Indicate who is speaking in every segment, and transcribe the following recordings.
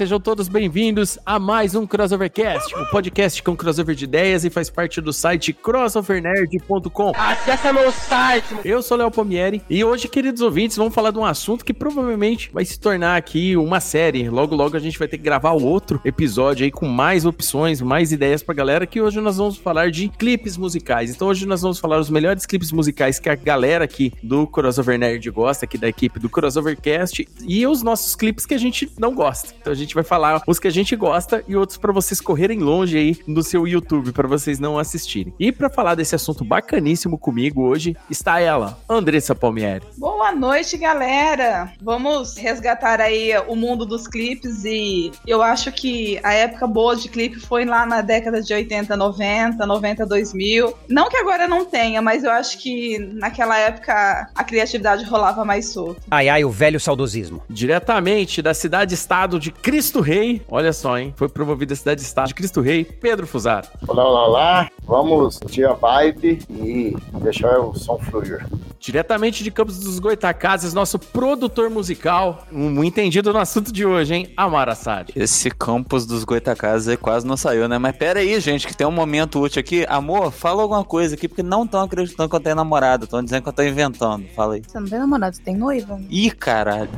Speaker 1: Sejam todos bem-vindos a mais um Crossovercast, o um podcast com crossover de ideias e faz parte do site crossovernerd.com.
Speaker 2: Acesse meu site!
Speaker 1: Eu sou Léo Pomieri e hoje, queridos ouvintes, vamos falar de um assunto que provavelmente vai se tornar aqui uma série. Logo, logo a gente vai ter que gravar outro episódio aí com mais opções, mais ideias pra galera, que hoje nós vamos falar de clipes musicais. Então hoje nós vamos falar os melhores clipes musicais que a galera aqui do Crossover Nerd gosta, aqui da equipe do Crossovercast, e os nossos clipes que a gente não gosta. Então a gente vai falar os que a gente gosta e outros para vocês correrem longe aí no seu YouTube para vocês não assistirem. E para falar desse assunto bacaníssimo comigo hoje está ela, Andressa Palmieri.
Speaker 3: Boa noite, galera. Vamos resgatar aí o mundo dos clipes e eu acho que a época boa de clipe foi lá na década de 80, 90, 90, 2000. Não que agora não tenha, mas eu acho que naquela época a criatividade rolava mais solta.
Speaker 2: Ai ai, o velho saudosismo.
Speaker 1: Diretamente da cidade-estado de Cristo Rei. Olha só, hein? Foi promovido a cidade-estado de Cristo Rei, Pedro Fusaro.
Speaker 4: Olá, olá, olá. Vamos curtir a vibe e deixar o som fluir.
Speaker 1: Diretamente de Campos dos Goitacazes, nosso produtor musical, um entendido no assunto de hoje, hein? Amara Sade.
Speaker 5: Esse Campos dos Goitacazes quase não saiu, né? Mas pera aí, gente, que tem um momento útil aqui. Amor, fala alguma coisa aqui, porque não estão acreditando que eu tenho namorado. Estão dizendo que eu tô inventando. Fala aí.
Speaker 6: Você não tem namorado, você tem noiva?
Speaker 5: Ih, caralho.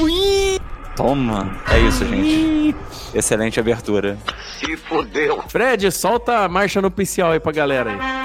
Speaker 5: Ui! Toma. É isso, gente. Excelente abertura.
Speaker 7: Se fodeu.
Speaker 1: Fred, solta a marcha no oficial aí pra galera aí.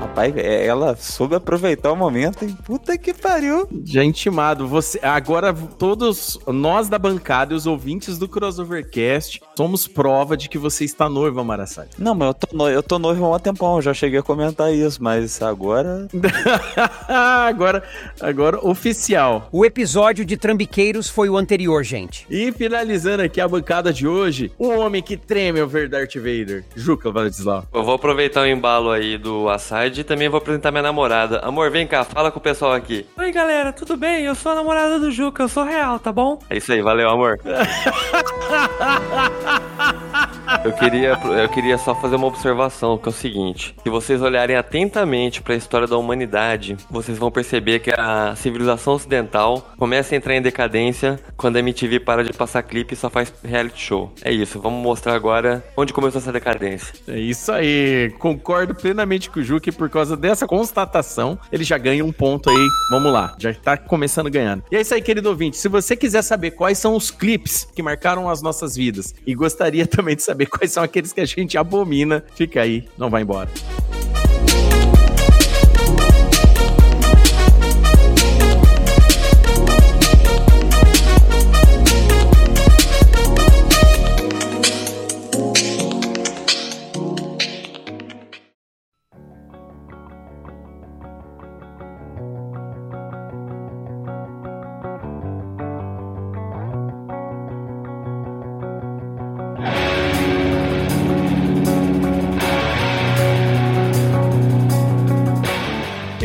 Speaker 5: Rapaz, ela soube aproveitar o momento e puta que pariu.
Speaker 1: Já intimado, você agora todos nós da bancada e os ouvintes do Crossovercast somos prova de que você está noiva, Marassai.
Speaker 5: Não, mas eu tô, no, eu tô noivo há um tempão, já cheguei a comentar isso, mas agora.
Speaker 1: agora, agora oficial.
Speaker 2: O episódio de Trambiqueiros foi o anterior, gente.
Speaker 1: E finalizando aqui a bancada de hoje, o homem que treme ao ver Darth Vader, Juca Vladislau.
Speaker 8: Eu vou aproveitar o embalo aí do Assad e também vou apresentar minha namorada. Amor, vem cá, fala com o pessoal aqui.
Speaker 9: Oi, galera, tudo bem? Eu sou a namorada do Juca, eu sou real, tá bom?
Speaker 8: É isso aí, valeu, amor. ha ha ha Eu queria, eu queria só fazer uma observação, que é o seguinte: se vocês olharem atentamente para a história da humanidade, vocês vão perceber que a civilização ocidental começa a entrar em decadência quando a MTV para de passar clipe e só faz reality show. É isso, vamos mostrar agora onde começou essa decadência.
Speaker 1: É isso aí, concordo plenamente com o Ju que por causa dessa constatação ele já ganha um ponto aí. Vamos lá, já tá começando ganhando. E é isso aí, querido ouvinte. Se você quiser saber quais são os clipes que marcaram as nossas vidas e gostaria também de saber quais são aqueles que a gente abomina, fica aí, não vai embora.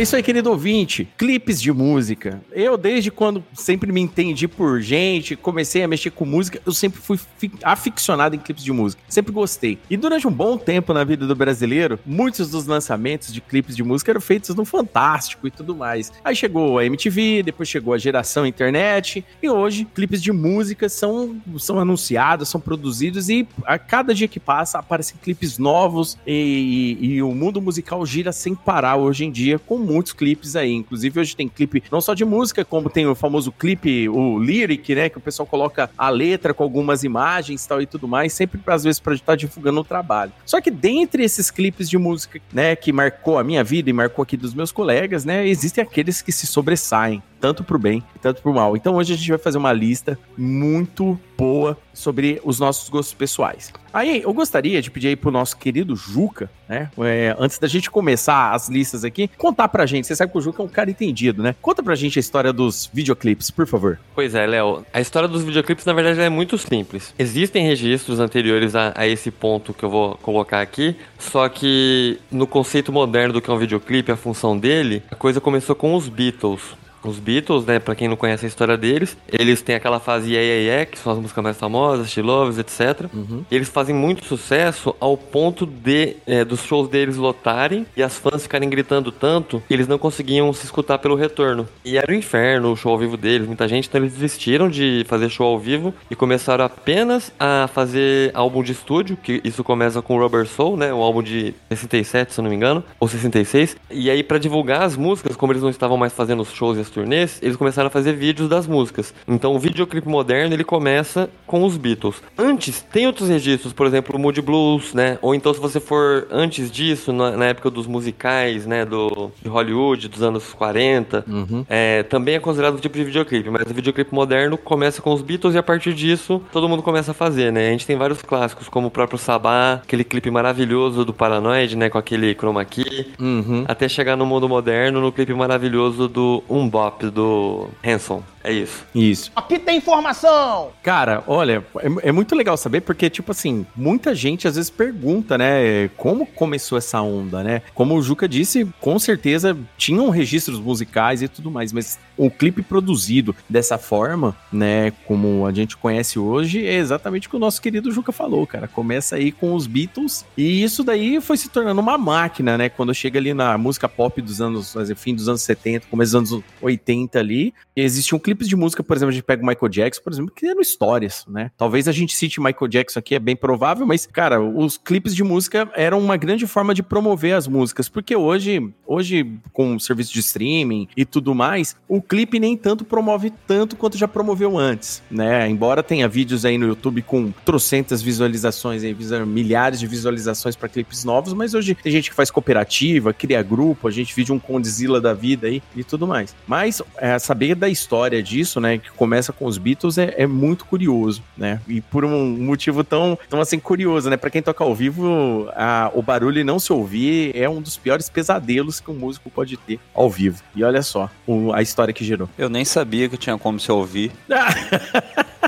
Speaker 1: Isso aí, querido ouvinte. Clipes de música. Eu, desde quando sempre me entendi por gente, comecei a mexer com música, eu sempre fui aficionado em clipes de música. Sempre gostei. E durante um bom tempo na vida do brasileiro, muitos dos lançamentos de clipes de música eram feitos no Fantástico e tudo mais. Aí chegou a MTV, depois chegou a geração internet, e hoje clipes de música são, são anunciados, são produzidos, e a cada dia que passa aparecem clipes novos, e, e, e o mundo musical gira sem parar hoje em dia com muitos clipes aí. Inclusive, hoje tem clipe não só de música, como tem o famoso clipe, o lyric, né? Que o pessoal coloca a letra com algumas imagens tal e tudo mais, sempre às vezes pra estar divulgando o trabalho. Só que dentre esses clipes de música, né, que marcou a minha vida e marcou aqui dos meus colegas, né, existem aqueles que se sobressaem tanto pro bem, tanto pro mal. Então hoje a gente vai fazer uma lista muito boa sobre os nossos gostos pessoais. Aí eu gostaria de pedir aí pro nosso querido Juca, né? é, antes da gente começar as listas aqui, contar pra gente. Você sabe que o Juca é um cara entendido, né? Conta pra gente a história dos videoclipes, por favor.
Speaker 8: Pois é, Léo. A história dos videoclipes, na verdade, é muito simples. Existem registros anteriores a, a esse ponto que eu vou colocar aqui, só que no conceito moderno do que é um videoclipe, a função dele, a coisa começou com os Beatles. Os Beatles, né, pra quem não conhece a história deles, eles têm aquela fase Yeah Yeah Yeah, que são as músicas mais famosas, She Loves, etc.
Speaker 1: Uhum.
Speaker 8: E eles fazem muito sucesso ao ponto de é, dos shows deles lotarem e as fãs ficarem gritando tanto que eles não conseguiam se escutar pelo retorno. E era o inferno o show ao vivo deles, muita gente, então eles desistiram de fazer show ao vivo e começaram apenas a fazer álbum de estúdio, que isso começa com Rubber Soul, né, um álbum de 67, se eu não me engano, ou 66. E aí pra divulgar as músicas, como eles não estavam mais fazendo os shows e as turnês, eles começaram a fazer vídeos das músicas. Então o videoclipe moderno ele começa com os Beatles. Antes tem outros registros, por exemplo, o Moody Blues, né? Ou então se você for antes disso, na, na época dos musicais, né, do de Hollywood dos anos 40,
Speaker 1: Uhum.
Speaker 8: é, também é considerado um tipo de videoclipe, mas o videoclipe moderno começa com os Beatles e a partir disso todo mundo começa a fazer, né? A gente tem vários clássicos, como o próprio Sabá, aquele clipe maravilhoso do Paranoid, né? Com aquele chroma key,
Speaker 1: Uhum.
Speaker 8: até chegar no mundo moderno, no clipe maravilhoso do Um Bop, do Hanson. É isso.
Speaker 1: Isso.
Speaker 6: Aqui tem informação!
Speaker 1: Cara, olha, é, é muito legal saber porque, tipo assim, muita gente às vezes pergunta, né, como começou essa onda, né? Como o Juca disse, com certeza tinham registros musicais e tudo mais, mas o clipe produzido dessa forma, né, como a gente conhece hoje, é exatamente o que o nosso querido Juca falou, cara. Começa aí com os Beatles e isso daí foi se tornando uma máquina, né? Quando chega ali na música pop dos anos, fim dos anos 70, começo dos anos 80 ali, existiam clipes de música, por exemplo, a gente pega o Michael Jackson, por exemplo, que eram histórias, né? Talvez a gente cite Michael Jackson aqui, é bem provável, mas, cara, os clipes de música eram uma grande forma de promover as músicas, porque hoje, hoje com o serviço de streaming e tudo mais, o clipe nem tanto promove tanto quanto já promoveu antes, né? Embora tenha vídeos aí no YouTube com trocentas visualizações, milhares de visualizações para clipes novos, mas hoje tem gente que faz cooperativa, cria grupo, a gente vídeo um Condzilla da vida aí e tudo mais. Mas é, saber da história disso, né, que começa com os Beatles, é, é muito curioso, né? E por um motivo tão, tão assim, curioso, né? Pra quem toca ao vivo, a- o barulho e não se ouvir é um dos piores pesadelos que um músico pode ter ao vivo. E olha só o- a história que gerou.
Speaker 5: Eu nem sabia que tinha como se ouvir.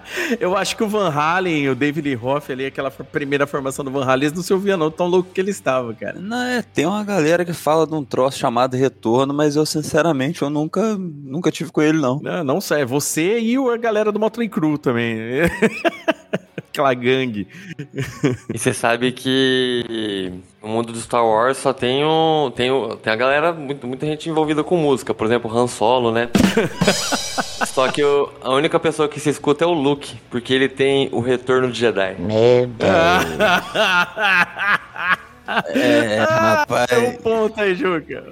Speaker 1: Eu acho que o Van Halen, o David Lee Roth ali, aquela primeira formação do Van Halen, eles não se ouvia não, tão louco que ele estava, cara.
Speaker 5: Não, é, tem uma galera que fala de um troço chamado retorno, mas eu, sinceramente, eu nunca, nunca tive com ele, não.
Speaker 1: Não, não sei, é você e a galera do Motley Crue também. Aquela gangue.
Speaker 8: E você sabe que no mundo do Star Wars só tem, um, tem, um- tem a galera, muito, muita gente envolvida com música. Por exemplo, Han Solo, né? só que o- a única pessoa que se escuta é o Luke, porque ele tem o retorno de Jedi.
Speaker 5: É, rapaz.
Speaker 1: um ponto aí, Juca.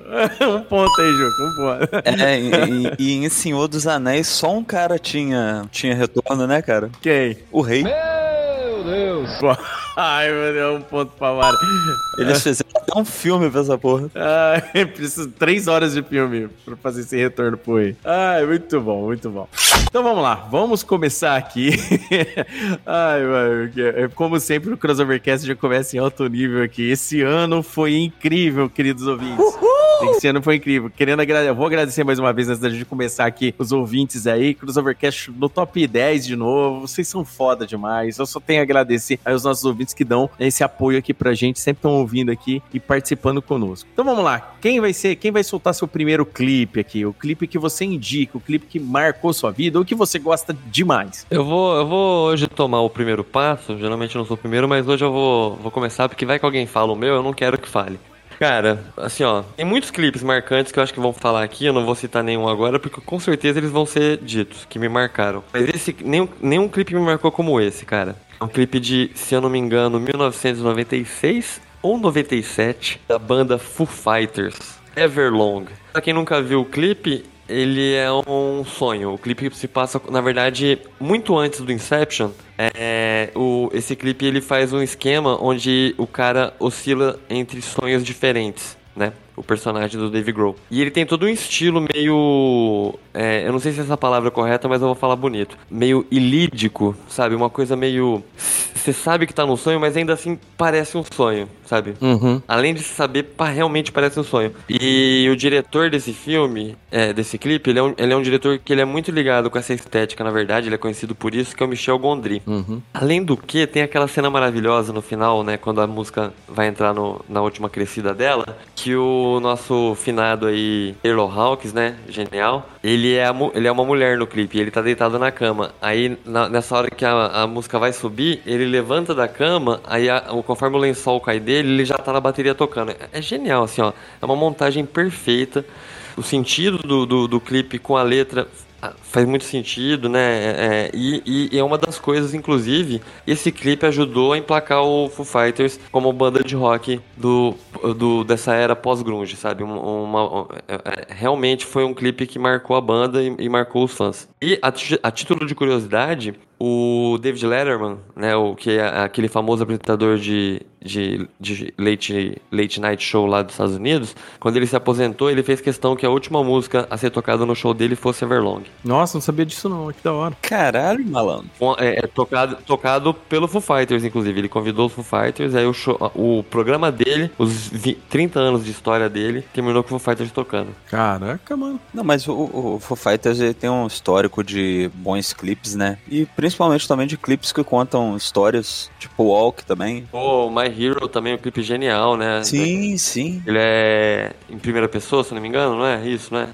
Speaker 1: Um ponto aí, Juca. Um ponto.
Speaker 5: É, e, e- em Senhor dos Anéis só um cara tinha, tinha retorno, né, cara?
Speaker 1: Quem?
Speaker 5: O rei.
Speaker 1: Pô, Ai, meu Deus, um ponto pra Mara.
Speaker 5: Eles fizeram até um filme pra essa porra.
Speaker 1: Ai, preciso três horas de filme pra fazer esse retorno pro rei. Ai, muito bom, muito bom. Então vamos lá, vamos começar aqui. Ai, mano, é, como sempre, o Crossovercast já começa em alto nível aqui. Esse ano foi incrível, queridos ouvintes. Esse ano foi incrível. Querendo agradecer, eu vou agradecer mais uma vez antes da gente começar aqui os ouvintes aí. Crossovercast no top 10 de novo. Vocês são foda demais. Eu só tenho a agradecer aos nossos ouvintes que dão esse apoio aqui pra gente, sempre estão ouvindo aqui e participando conosco. Então vamos lá. Quem vai ser, quem vai soltar seu primeiro clipe aqui? O clipe que você indica, o clipe que marcou sua vida ou que você gosta demais?
Speaker 8: Eu vou, eu vou hoje tomar o primeiro passo. Geralmente eu não sou o primeiro, mas hoje eu vou, vou começar porque vai que alguém fala o meu, eu não quero que fale. Cara, assim ó, tem muitos clipes marcantes que eu acho que vão falar aqui, eu não vou citar nenhum agora, porque com certeza eles vão ser ditos, que me marcaram. Mas esse, nenhum, nenhum clipe me marcou como esse, cara. É um clipe de, se eu não me engano, 1996 ou 97, da banda Foo Fighters. Everlong. Pra quem nunca viu o clipe, ele é um sonho. O clipe se passa, na verdade, muito antes do Inception. É, o, esse clipe ele faz um esquema onde o cara oscila entre sonhos diferentes, né? O personagem do Dave Grohl. E ele tem todo um estilo meio. É, eu não sei se essa palavra é correta, mas eu vou falar bonito. Meio ilídico, sabe? Uma coisa meio. Você sabe que tá num sonho, mas ainda assim parece um sonho, sabe?
Speaker 1: Uhum.
Speaker 8: Além de saber, pá, realmente parece um sonho. E o diretor desse filme, é, desse clipe, ele é, um, ele é um diretor que ele é muito ligado com essa estética, na verdade, ele é conhecido por isso, que é o Michel Gondry.
Speaker 1: Uhum.
Speaker 8: Além do que, tem aquela cena maravilhosa no final, né, quando a música vai entrar no- na última crescida dela, que o nosso finado aí, Taylor Hawkins, né, genial, ele é, a mu- ele é uma mulher no clipe, ele tá deitado na cama. Aí, na- nessa hora que a, a música vai subir, ele levanta da cama, aí a- conforme o lençol cai dele, ele já tá na bateria tocando. É, é genial, assim, ó, é uma montagem perfeita. O sentido do, do, do clipe com a letra faz muito sentido, né? É, é, e, e- é uma das coisas, inclusive, esse clipe ajudou a emplacar o Foo Fighters como banda de rock do, do dessa era pós-grunge, sabe? Um- Uma, é, é, realmente foi um clipe que marcou a banda e, e marcou os fãs. E a, a título de curiosidade, o David Letterman, né, o que é aquele famoso apresentador de, de, de late, late night show lá dos Estados Unidos, quando ele se aposentou, ele fez questão que a última música a ser tocada no show dele fosse Everlong.
Speaker 1: Nossa, não sabia disso não, que da hora.
Speaker 5: Caralho, malandro.
Speaker 8: É, é tocado, tocado pelo Foo Fighters, inclusive. Ele convidou os Foo Fighters, aí o, show- o programa dele, os vi- 30 anos de história dele, terminou com o Foo Fighters tocando.
Speaker 1: Caraca, mano.
Speaker 5: Não, mas o, o, o Foo Fighters ele tem um histórico de bons clipes, né? E principalmente também de clipes que contam histórias, tipo Walk também.
Speaker 8: Pô, My Hero também, um clipe genial, né?
Speaker 5: Sim, sim.
Speaker 8: Ele é em primeira pessoa, se não me engano, não é? Isso, né?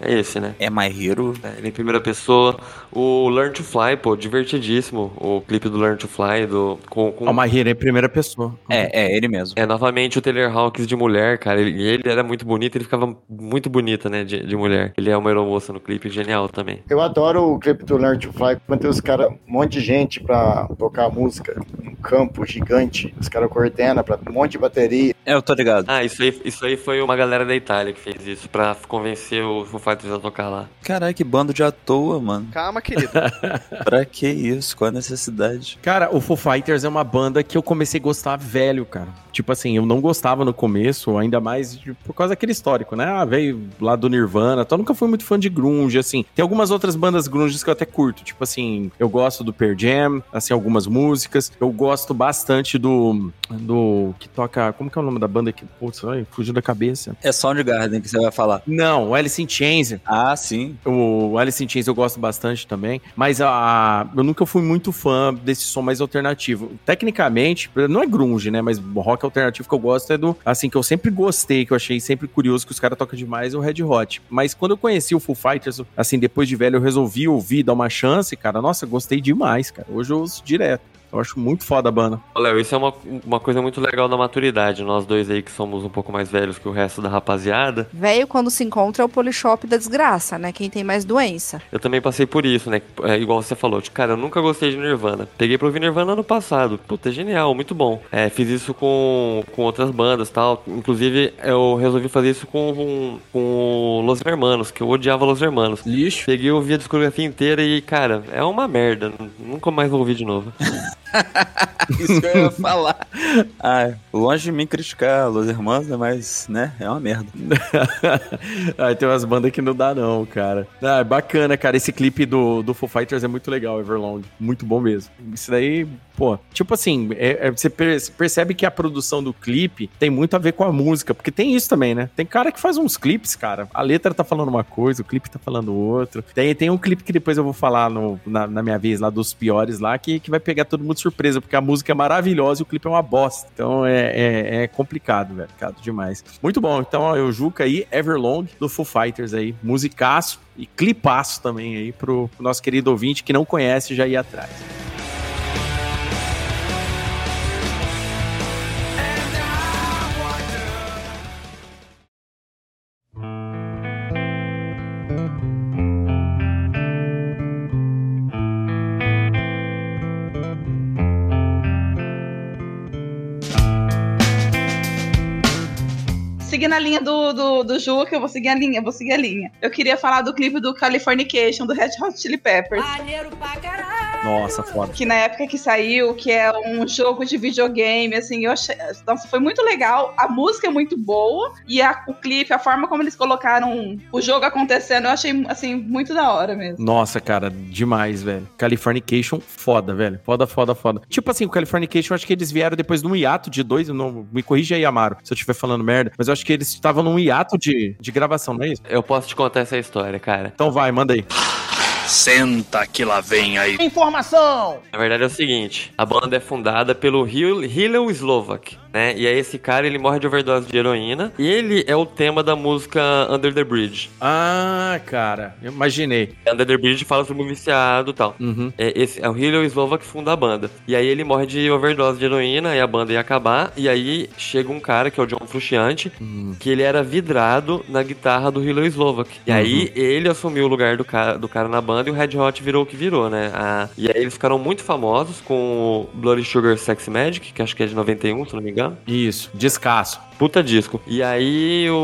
Speaker 8: É, é esse, né?
Speaker 5: É My Hero.
Speaker 8: É, ele é em primeira pessoa. O Learn to Fly, pô, divertidíssimo. O clipe do Learn to Fly, do, com, com
Speaker 1: O Mahira é em primeira pessoa.
Speaker 5: É, é ele mesmo.
Speaker 8: É, novamente o Taylor Hawkins de mulher, cara. Ele, e ele era muito bonito, ele ficava muito bonita, né, de, de mulher. Ele é uma aeromoça no clipe, genial também.
Speaker 4: Eu adoro o clipe do Learn to Fly, quando tem os caras, um monte de gente pra tocar música, um campo gigante, os caras coordenam pra um monte de bateria.
Speaker 5: É, eu tô ligado.
Speaker 8: Ah, isso aí, isso aí foi uma galera da Itália que fez isso, pra convencer o Foo Fighters a tocar lá.
Speaker 5: Caralho, que bando de à toa, mano.
Speaker 6: Calma, querido.
Speaker 5: pra que isso? Qual a necessidade?
Speaker 1: Cara, o Foo Fighters é uma banda que eu comecei a gostar velho, cara. Tipo assim, eu não gostava no começo, ainda mais de- por causa daquele histórico, né? Ah, veio lá do Nirvana, então eu nunca fui muito fã de grunge, assim. Tem algumas outras bandas grunges que eu até curto, tipo assim, eu gosto do Pearl Jam, assim, algumas músicas. Eu gosto bastante do do que toca, como que é o nome da banda que, putz, ai, fugiu da cabeça.
Speaker 5: É Soundgarden que você vai falar.
Speaker 1: Não, o Alice in Chains.
Speaker 5: Ah, sim.
Speaker 1: O Alice in Chains eu gosto bastante também, mas a, eu nunca fui muito fã desse som mais alternativo. Tecnicamente, não é grunge, né, mas rock alternativo que eu gosto é do, assim, que eu sempre gostei, que eu achei sempre curioso que os caras tocam demais, é o Red Hot. Mas quando eu conheci o Foo Fighters, assim, depois de velho, eu resolvi ouvir, dar uma chance, cara, nossa, gostei demais, cara. Hoje eu ouço direto. Eu acho muito foda a banda.
Speaker 8: Ô, Léo, isso é uma, uma coisa muito legal da maturidade. Nós dois aí que somos um pouco mais velhos que o resto da rapaziada.
Speaker 10: Velho, quando se encontra, é o polishop da desgraça, né? Quem tem mais doença.
Speaker 8: Eu também passei por isso, né? É, igual você falou, tipo, cara, eu nunca gostei de Nirvana. Peguei pra ouvir Nirvana ano passado. Puta, é genial, muito bom. É, fiz isso com, com outras bandas tal. Inclusive, eu resolvi fazer isso com, com o Los Hermanos, que eu odiava Los Hermanos.
Speaker 1: Lixo.
Speaker 8: Peguei, ouvi a discografia inteira e, cara, é uma merda. Nunca mais vou ouvir de novo.
Speaker 5: Isso que eu ia falar. Ah, longe de mim criticar Los Hermanos, né, mas, né, é uma merda.
Speaker 1: Aí tem umas bandas que não dá, não, cara. Ah, é bacana, cara. Esse clipe do, do Foo Fighters é muito legal, Everlong. Muito bom mesmo. Isso daí, pô, tipo assim, é- é- você per- percebe que a produção do clipe tem muito a ver com a música, porque tem isso também, né? Tem cara que faz uns clipes, cara. A letra tá falando uma coisa, o clipe tá falando outra. Tem, tem um clipe que depois eu vou falar no- na, na minha vez lá dos piores lá, que, que vai pegar todo mundo surpresa, porque a música é maravilhosa e o clipe é uma bosta. Então é, é, é complicado, velho. Complicado demais. Muito bom. Então, ó, eu Juca aí, Everlong, do Foo Fighters aí. Musicaço e clipaço também aí pro, pro nosso querido ouvinte que não conhece já ir atrás.
Speaker 3: Seguindo a linha do, do, do Juca, eu vou seguir a linha, eu vou seguir a linha. Eu queria falar do clipe do Californication, do Red Hot Chili Peppers.
Speaker 1: Nossa, foda.
Speaker 3: Que na época que saiu, que é um jogo de videogame, assim, eu achei. Nossa, foi muito legal. A música é muito boa. E a, o clipe, a forma como eles colocaram o jogo acontecendo, eu achei, assim, muito da hora mesmo.
Speaker 1: Nossa, cara, demais, velho. Californication, foda, velho. Foda, foda, foda. Tipo assim, o Californication, eu acho que eles vieram depois de um hiato de dois. Não, me corrija aí, Amaro, se eu estiver falando merda. Mas eu acho que eles estavam num hiato de, de gravação, não é isso?
Speaker 8: Eu posso te contar essa história, cara.
Speaker 1: Então vai, manda aí.
Speaker 7: Senta que lá vem aí.
Speaker 6: Informação!
Speaker 8: Na verdade é o seguinte, a banda é fundada pelo Hil- Hillel Slovak, né? E aí esse cara, ele morre de overdose de heroína. E ele é o tema da música Under the Bridge.
Speaker 1: Ah, cara, eu imaginei.
Speaker 8: Under the Bridge fala sobre um viciado e tal.
Speaker 1: Uhum.
Speaker 8: É, esse, é o Hillel Slovak que funda a banda. E aí ele morre de overdose de heroína e a banda ia acabar. E aí chega um cara, que é o John Frusciante,
Speaker 1: Hum.
Speaker 8: que ele era vidrado na guitarra do Hillel Slovak. E
Speaker 1: Uhum.
Speaker 8: aí ele assumiu o lugar do cara, do cara na banda e o Red Hot virou o que virou, né? A- e aí eles ficaram muito famosos com o Bloody Sugar Sex Magic, que acho que é de 91, se não me engano.
Speaker 1: Isso, descasso.
Speaker 8: Puta disco. E aí o,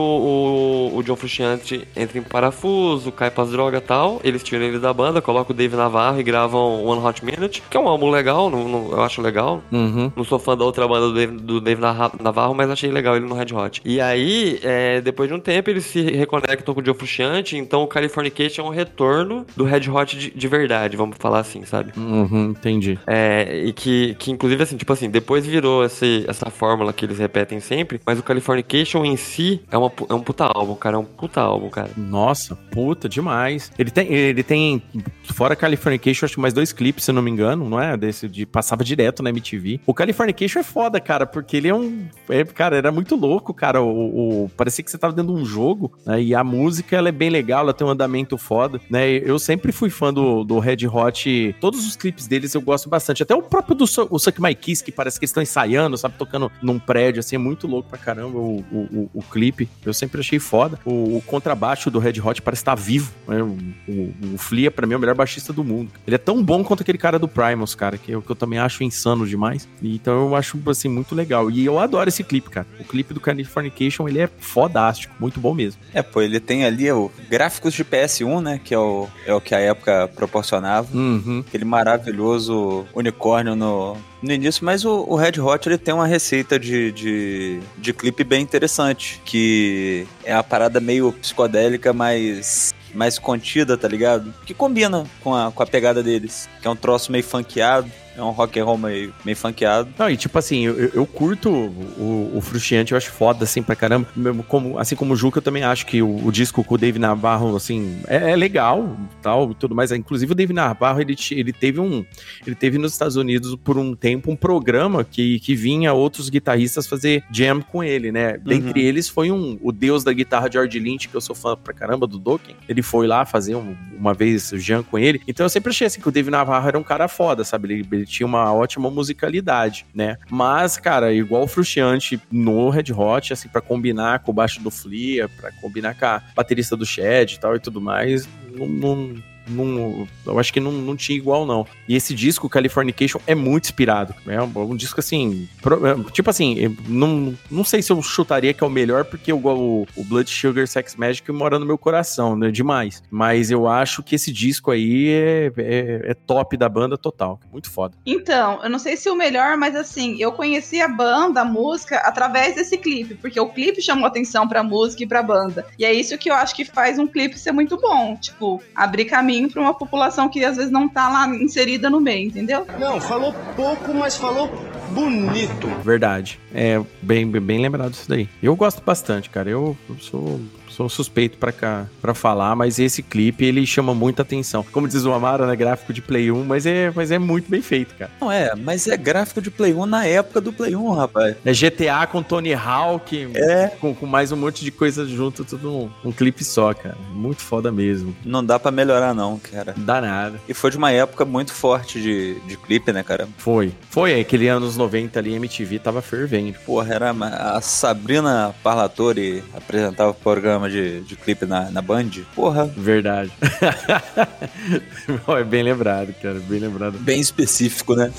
Speaker 8: o, o John Frusciante entra em parafuso, cai pras drogas e tal. Eles tiram ele da banda, colocam o Dave Navarro e gravam One Hot Minute, que é um álbum legal, não, não- eu acho legal.
Speaker 1: Uhum.
Speaker 8: Não sou fã da outra banda do Dave, do Dave Navarro, mas achei legal ele no Red Hot. E aí, é, depois de um tempo, eles se reconectam com o Joe Frusciante, então o Californication é um retorno do Red Hot de, de verdade, vamos falar assim, sabe?
Speaker 1: Uhum, entendi.
Speaker 8: É, e que, que inclusive, assim, tipo assim, depois virou esse, essa fórmula que eles repetem sempre, mas o Californication em si é, uma, é um puta álbum, cara, é um puta álbum, cara.
Speaker 1: Nossa, puta, demais. Ele tem, ele tem fora Californication, acho que mais dois clipes, se eu não me engano, não é? Desse de passava direto na MTV. O Californication é foda, cara, porque ele é um, é, cara, era muito louco, cara. O, o- parecia que você tava dentro de um jogo, né? E a música ela é bem legal, ela tem um andamento foda, né? Eu sempre fui fã do, do Red Hot, todos os clipes deles eu gosto bastante. Até o próprio do o Suck My Kiss, que parece que eles estão ensaiando, sabe, tocando num prédio, assim, é muito louco pra caramba o, o, o- o clipe. Eu sempre achei foda. O, o contrabaixo do Red Hot parece estar vivo. né? O, o, Flea, pra mim, é o melhor baixista do mundo. Ele é tão bom quanto aquele cara do Primus, cara, que eu, que eu também acho insano demais. E, então eu acho, assim, muito legal. E eu adoro esse clipe, cara. O clipe do Californication, ele é fodástico. Muito bom mesmo.
Speaker 5: É, pô, ele tem ali o gráficos de PS1, né? Que é o, é o que a época proporcionava.
Speaker 1: Uhum.
Speaker 5: Aquele maravilhoso unicórnio no, no início, mas o, o Red Hot ele tem uma receita de, de, de clipe bem interessante, que é a parada meio psicodélica, mas mais contida, tá ligado? Que combina com a, com a pegada deles, que é um troço meio funkeado, é um rock and roll meio, meio funkeado.
Speaker 1: Não, e tipo assim, eu, eu- curto o, o Frustiante, eu acho foda, assim, pra caramba. Como, assim como o Juca, eu também acho que o, o disco com o Dave Navarro, assim, é, é legal tal, e tudo mais. Inclusive, o Dave Navarro, ele, ele teve um... Ele teve nos Estados Unidos, por um tempo, um programa que, que vinha outros guitarristas fazer jam com ele, né? Dentre eles foi um, o deus da guitarra, George Lynch, que eu sou fã pra caramba, do Dokken. Ele foi lá fazer um- uma vez o jam com ele. Então, eu sempre achei, assim, que o Dave Navarro era um cara foda, sabe? Ele, ele tinha uma ótima musicalidade, né? Mas, cara, igual o Frustiante no Red Hot, assim, pra combinar com o baixo do Flea, pra combinar com a baterista do Shed e tal e tudo mais, não. não- não- eu acho que não, não tinha igual, não. E esse disco, Californication, é muito inspirado. É um, um disco assim. pro- é, tipo assim, não, não sei se eu chutaria que é o melhor, porque eu, o, o Blood Sugar Sex Magic mora no meu coração, né? Demais. Mas eu acho que esse disco aí é, é, é top da banda total. Muito foda.
Speaker 3: Então, eu não sei se o melhor, mas assim, eu conheci a banda, a música, através desse clipe, porque o clipe chamou atenção pra música e pra banda. E é isso que eu acho que faz um clipe ser muito bom. Tipo, abrir caminho pra uma população que às vezes não tá lá inserida no meio, entendeu?
Speaker 6: Não, falou pouco, mas falou bonito.
Speaker 1: Verdade. É bem, bem, bem lembrado isso daí. Eu gosto bastante, cara. Eu, eu sou, sou suspeito pra cá para falar, mas esse clipe ele chama muita atenção. Como diz o Amaro, né, gráfico de Play 1, mas é, mas é muito bem feito, cara.
Speaker 5: Não é, mas é gráfico de Play 1 na época do Play 1, rapaz.
Speaker 1: É GTA com Tony Hawk,
Speaker 5: É.
Speaker 1: com, com mais um monte de coisa junto, tudo um, um clipe só, cara. Muito foda mesmo.
Speaker 5: Não dá pra melhorar não, cara.
Speaker 1: Dá nada.
Speaker 5: E foi de uma época muito forte de, de clipe, né, cara?
Speaker 1: Foi. Foi aquele anos 90 ali, MTV tava fervendo.
Speaker 5: Porra, era a Sabrina Parlatore apresentava o programa de, de clipe na, na Band. Porra,
Speaker 1: Verdade. é bem lembrado, cara. Bem lembrado.
Speaker 5: bem específico, né?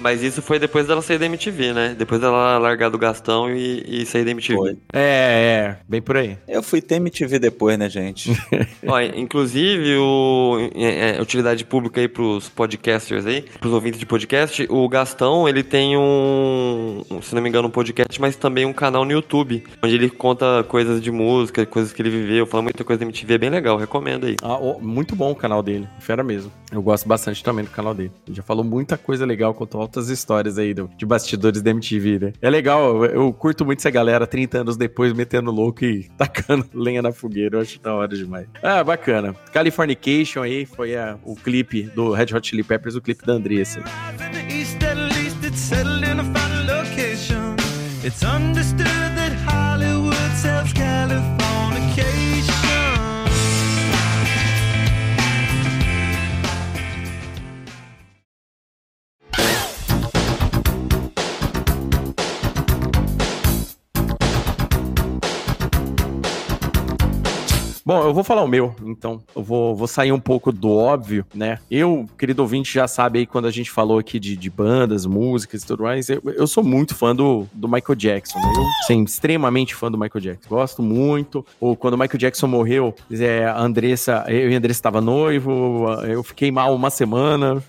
Speaker 8: Mas isso foi depois dela sair da MTV, né? Depois dela largar do Gastão e, e sair da MTV.
Speaker 5: Foi.
Speaker 1: É, é, bem por aí.
Speaker 5: Eu fui ter MTV depois, né, gente?
Speaker 8: Ó, inclusive, o, é, é, utilidade pública aí pros podcasters aí, pros ouvintes de podcast, o Gastão, ele tem um, se não me engano, um podcast, mas também um canal no YouTube, onde ele conta coisas de música, coisas que ele viveu, fala muita coisa da MTV, é bem legal, recomendo aí.
Speaker 1: Ah, ó, muito bom o canal dele, fera mesmo. Eu gosto bastante também do canal dele. Ele já falou muita coisa legal, contou altas histórias aí do- de bastidores da MTV, né? É legal, eu, curto muito essa galera 30 anos depois metendo louco e tacando lenha na fogueira, eu acho da hora demais. Ah, bacana. Californication aí foi a- o clipe do Red Hot Chili Peppers, o clipe da Andressa.
Speaker 11: It's understood
Speaker 1: Bom, eu vou falar o meu, então. Eu vou, vou sair um pouco do óbvio, né? Eu, querido ouvinte, já sabe aí quando a gente falou aqui de, de bandas, músicas e tudo mais, eu, eu sou muito fã do, do Michael Jackson. Né? Eu, sim, extremamente fã do Michael Jackson. Gosto muito. Ou quando o Michael Jackson morreu, é, a Andressa, eu e a Andressa estava noivo, eu fiquei mal uma semana.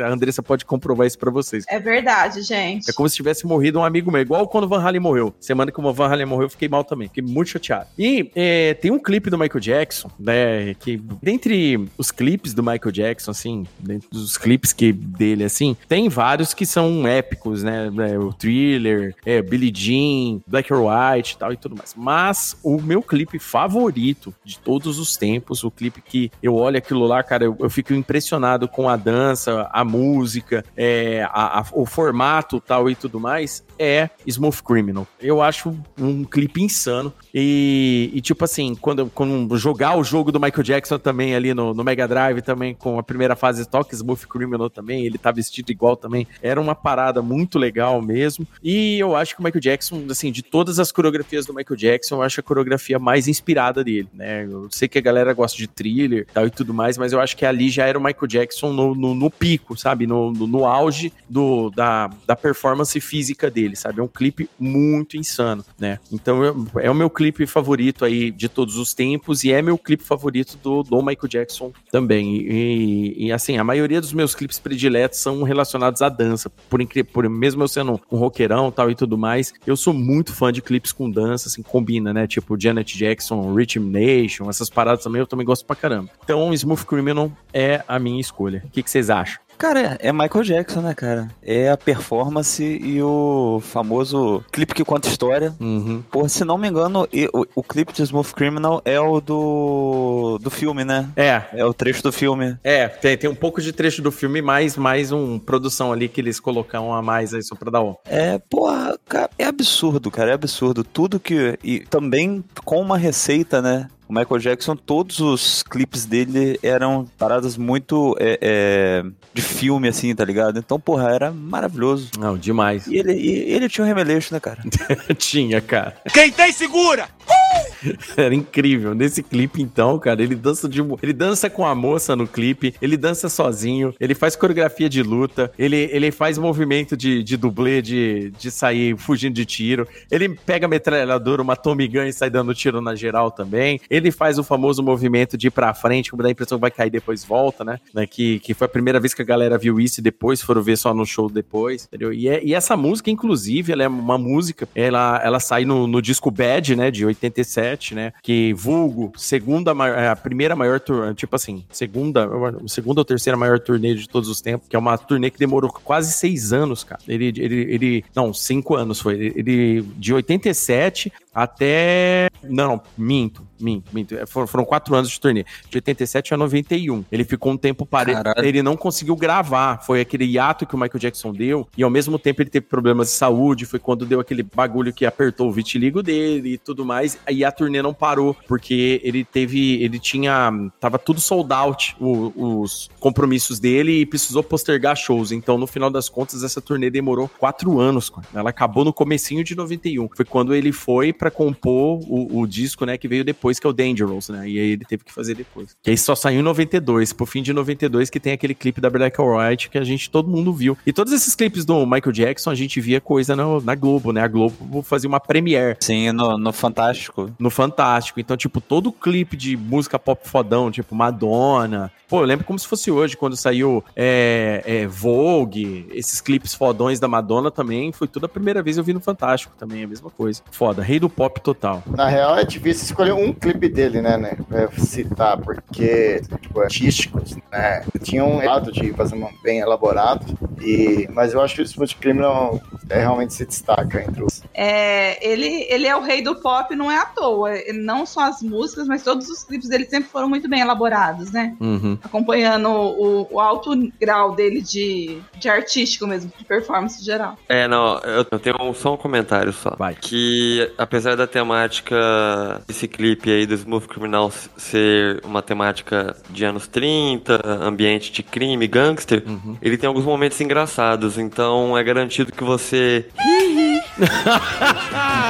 Speaker 1: A Andressa pode comprovar isso pra vocês.
Speaker 3: É verdade, gente.
Speaker 1: É como se tivesse morrido um amigo meu, igual quando o Van Halen morreu. Semana que o Van Halen morreu, eu fiquei mal também. Fiquei muito chateado. E é, tem um clipe do Michael Jackson, né? Que dentre os clipes do Michael Jackson, assim, dentro dos clipes que dele, assim, tem vários que são épicos, né? É, O Thriller, é, Billie Jean, Black or White tal e tudo mais. Mas o meu clipe favorito de todos os tempos, o clipe que eu olho aquilo lá, cara, eu, eu fico impressionado com a dança, a música, é, a- a- o formato tal e tudo mais, é Smooth Criminal. Eu acho um clipe insano. E, e, tipo assim, quando, quando jogar o jogo do Michael Jackson também ali no, no Mega Drive, também com a primeira fase toque Smooth Criminal também, ele tá vestido igual também. Era uma parada muito legal mesmo. E eu acho que o Michael Jackson, assim, de todas as coreografias do Michael Jackson, eu acho a coreografia mais inspirada dele, né? Eu sei que a galera gosta de thriller tal e tudo mais, mas eu acho que ali já era o Michael Jackson no, no, no pico, sabe? No, no, no auge do, da, da performance física dele, sabe? É um clipe muito insano, né? Então eu- é o meu clipe favorito aí de todos os tempos e é meu clipe favorito do, do Michael Jackson também. E, e, assim, a maioria dos meus clipes prediletos são relacionados à dança. Por incrível, por, mesmo eu sendo um roqueirão tal e tudo mais, eu sou muito fã de clipes com dança, assim, combina, né? Tipo Janet Jackson, Rhythm Nation, essas paradas também eu também gosto pra caramba. Então, Smooth Criminal é a minha escolha. O que, que vocês acham?
Speaker 5: Cara, é Michael Jackson, né, cara? É a performance e o famoso clipe que conta história.
Speaker 1: Uhum.
Speaker 5: Pô, se não me engano, o, o clipe de Smooth Criminal é o do, do filme, né?
Speaker 1: É.
Speaker 5: É o trecho do filme.
Speaker 1: É, tem, tem um pouco de trecho do filme, mais, mais um produção ali que eles colocam a mais aí só pra dar um.
Speaker 5: É, porra, cara, é absurdo, cara, é absurdo. Tudo que. E também com uma receita, né? O Michael Jackson, todos os clipes dele eram paradas muito é, é, de filme, assim, tá ligado? Então, porra, era maravilhoso.
Speaker 1: Não, demais.
Speaker 5: E ele, e ele tinha um remeleixo, né, cara?
Speaker 1: Tinha, cara.
Speaker 11: Quem tem segura!
Speaker 1: Era incrível. Nesse clipe, então, cara, ele dança de ele dança com a moça no clipe, ele dança sozinho, ele faz coreografia de luta, ele, ele faz movimento de, de dublê, de, de sair fugindo de tiro, ele pega a metralhadora, uma Tommy Gun e sai dando tiro na geral também. Ele faz o famoso movimento de ir pra frente, como dá a impressão que vai cair depois volta, né? né? Que, que foi a primeira vez que a galera viu isso e depois foram ver só no show depois, entendeu? E, é- e essa música, inclusive, ela é uma música, ela, ela sai no, no disco Bad, né, de 87, né, que vulgo, segunda, maior- é, a primeira maior turnê, tipo assim, segunda, segunda ou terceira maior turnê de todos os tempos, que é uma turnê que demorou quase seis anos, cara. Ele, ele, ele não, cinco anos foi. Ele, ele- de 87 até, não, minto, minto, minto. É, Foram, quatro anos de turnê, de 87 a 91. Ele ficou um tempo parado, ele não conseguiu gravar, foi aquele hiato que o Michael Jackson deu, e ao mesmo tempo ele teve problemas de saúde, foi quando deu aquele bagulho que apertou o vitiligo dele e tudo mais, e a turnê não parou, porque ele teve, ele tinha, tava tudo sold out, o- os compromissos dele, e precisou postergar shows. Então, no final das contas, essa turnê demorou quatro anos. cara. Ela acabou no comecinho de 91. Foi quando ele foi pra compor o, o disco, né, que veio depois, que é o Dangerous, né? E aí ele teve que fazer depois. Que aí só saiu em 92, pro fim de 92, que tem aquele clipe da Black White que a gente, todo mundo viu. E todos esses clipes do Michael Jackson, a gente via coisa no- na Globo, né? A Globo fazia uma premiere.
Speaker 5: Sim, no, no Fantástico.
Speaker 1: No Fantástico. Então, tipo, todo clipe de música pop fodão, tipo Madonna. Pô, eu lembro como se fosse hoje, quando saiu é, é, Vogue, esses clipes fodões da Madonna também. Foi tudo a primeira vez eu vi no Fantástico também, a mesma coisa. Foda, rei do pop total.
Speaker 4: Na real, é difícil escolher um clipe dele, né, né? Pra citar, porque, tipo, artísticos, né? Tinha um lado de fazer um bem elaborado, e, mas eu acho que o Smooth Criminal é, realmente se destaca entre os.
Speaker 3: É, ele, ele é o rei do pop, não é à toa. Não só as músicas, mas todos os clipes dele sempre foram muito bem elaborados, né?
Speaker 1: Uhum.
Speaker 3: Acompanhando o, o alto grau dele de, de artístico mesmo, de performance geral.
Speaker 8: É, não, eu, eu tenho um- só um comentário só. Que, apesar da temática desse clipe aí do Smooth Criminal ser uma temática de anos 30, ambiente de crime, gangster, ele tem alguns momentos engraçados, então é garantido que você.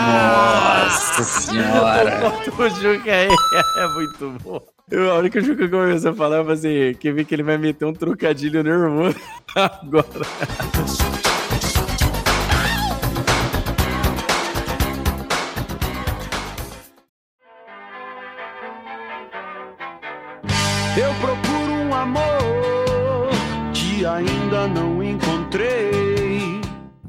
Speaker 5: Nossa senhora.
Speaker 1: o Juca aí é muito bom. Eu, a hora que o Juca começou a falar, eu falei assim, quer ver que ele vai meter um trocadilho nervoso agora.
Speaker 6: Eu procuro um amor que ainda não encontrei.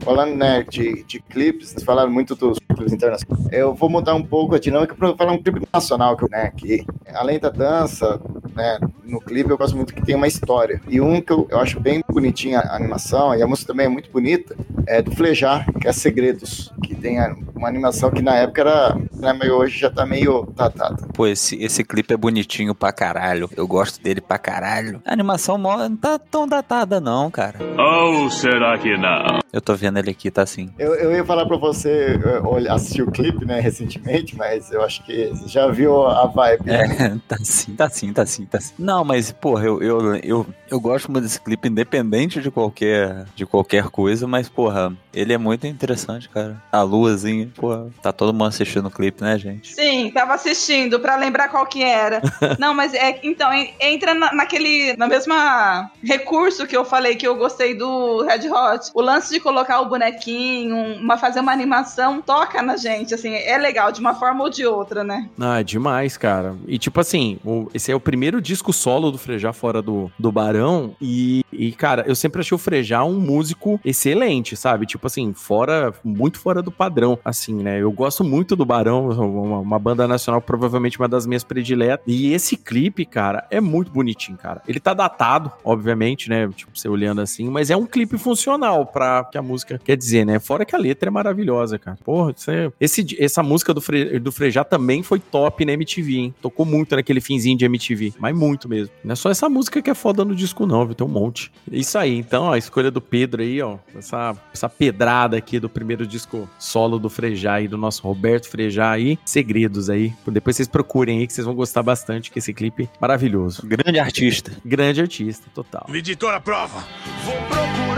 Speaker 4: Falando, né, de, de clipes, vocês falaram muito dos clipes internacionais. Eu vou mudar um pouco a dinâmica para falar um clipe nacional, que, né, que além da dança, né, no clipe eu gosto muito que tem uma história. E um que eu, eu acho bem bonitinha a animação, e a música também é muito bonita, é do Flejar, que é Segredos, que tem uma animação que na época era, né, meio hoje já tá meio datada.
Speaker 5: Pô, esse, esse clipe é bonitinho pra caralho. Eu gosto dele pra caralho. A animação mó- não tá tão datada, não, cara.
Speaker 7: Ou será que não?
Speaker 5: Eu tô vendo ele aqui, tá assim.
Speaker 4: Eu, eu ia falar pra você olha, assistir o clipe, né, recentemente, mas eu acho que você já viu a vibe.
Speaker 5: É, tá sim, tá sim, tá sim, tá sim. Não, mas, porra, eu, eu, eu, eu gosto muito desse clipe, independente de qualquer, de qualquer coisa, mas, porra, ele é muito interessante, cara. A luazinha, porra, tá todo mundo assistindo o clipe, né, gente?
Speaker 3: Sim, tava assistindo pra lembrar qual que era. Não, mas é então en- entra na, naquele na mesma recurso que eu falei que eu gostei do Red Hot. O lance de colocar o bonequinho, uma fazer uma animação toca na gente, assim, é legal de uma forma ou de outra, né?
Speaker 1: Ah, é demais, cara. E tipo assim, o- esse é o primeiro disco solo do Frejá fora do, do Barão. E, e, cara, eu sempre achei o Frejá um músico excelente, sabe? Tipo assim, fora, muito fora do padrão, assim, né? Eu gosto muito do Barão, uma, uma banda nacional, provavelmente uma das minhas prediletas. E esse clipe, cara, é muito bonitinho, cara. Ele tá datado, obviamente, né? Tipo, você olhando assim, mas é um clipe funcional pra que a música quer dizer, né? Fora que a letra é maravilhosa, cara. Porra, isso é- esse, essa música do, Fre, do Frejá também foi top na MTV, hein? Tocou muito naquele finzinho de MTV, mas muito mesmo. Não é só essa música que é foda no disco, não, viu? Tem um monte. Isso aí, então, ó, a escolha do Pedro aí, ó. Essa, essa pedrada aqui do primeiro disco solo do Frejá e do nosso Roberto Frejá aí. Segredos aí. Depois vocês procurem aí que vocês vão gostar bastante, que esse clipe é maravilhoso.
Speaker 5: Grande artista.
Speaker 1: Grande artista, total.
Speaker 7: Editora prova.
Speaker 6: Vou procurar,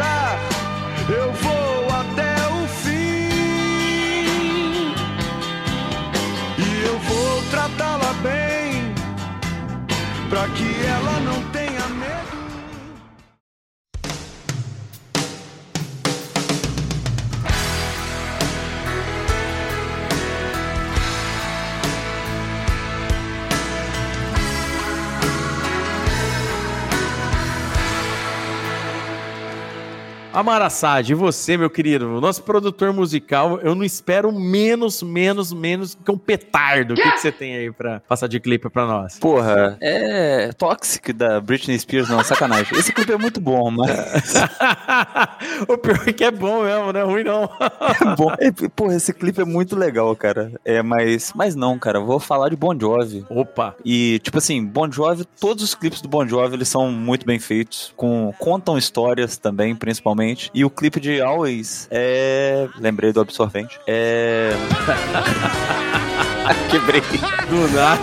Speaker 6: pra que ela
Speaker 1: Amara Sade, e você, meu querido, nosso produtor musical, eu não espero menos, menos, menos que um petardo. O que, que você tem aí pra passar de clipe pra nós?
Speaker 5: Porra, é Toxic da Britney Spears, não, sacanagem. Esse clipe é muito bom, mas.
Speaker 1: o pior é que é bom mesmo, não é ruim não.
Speaker 5: É bom. É, porra, esse clipe é muito legal, cara. É, mas, mas não, cara, eu vou falar de Bon Jovi.
Speaker 1: Opa.
Speaker 5: E, tipo assim, Bon Jovi, todos os clipes do Bon Jovi, eles são muito bem feitos, com contam histórias também, principalmente. E o clipe de Always é... Lembrei do Absorvente. É... Quebrei.
Speaker 1: Do nada.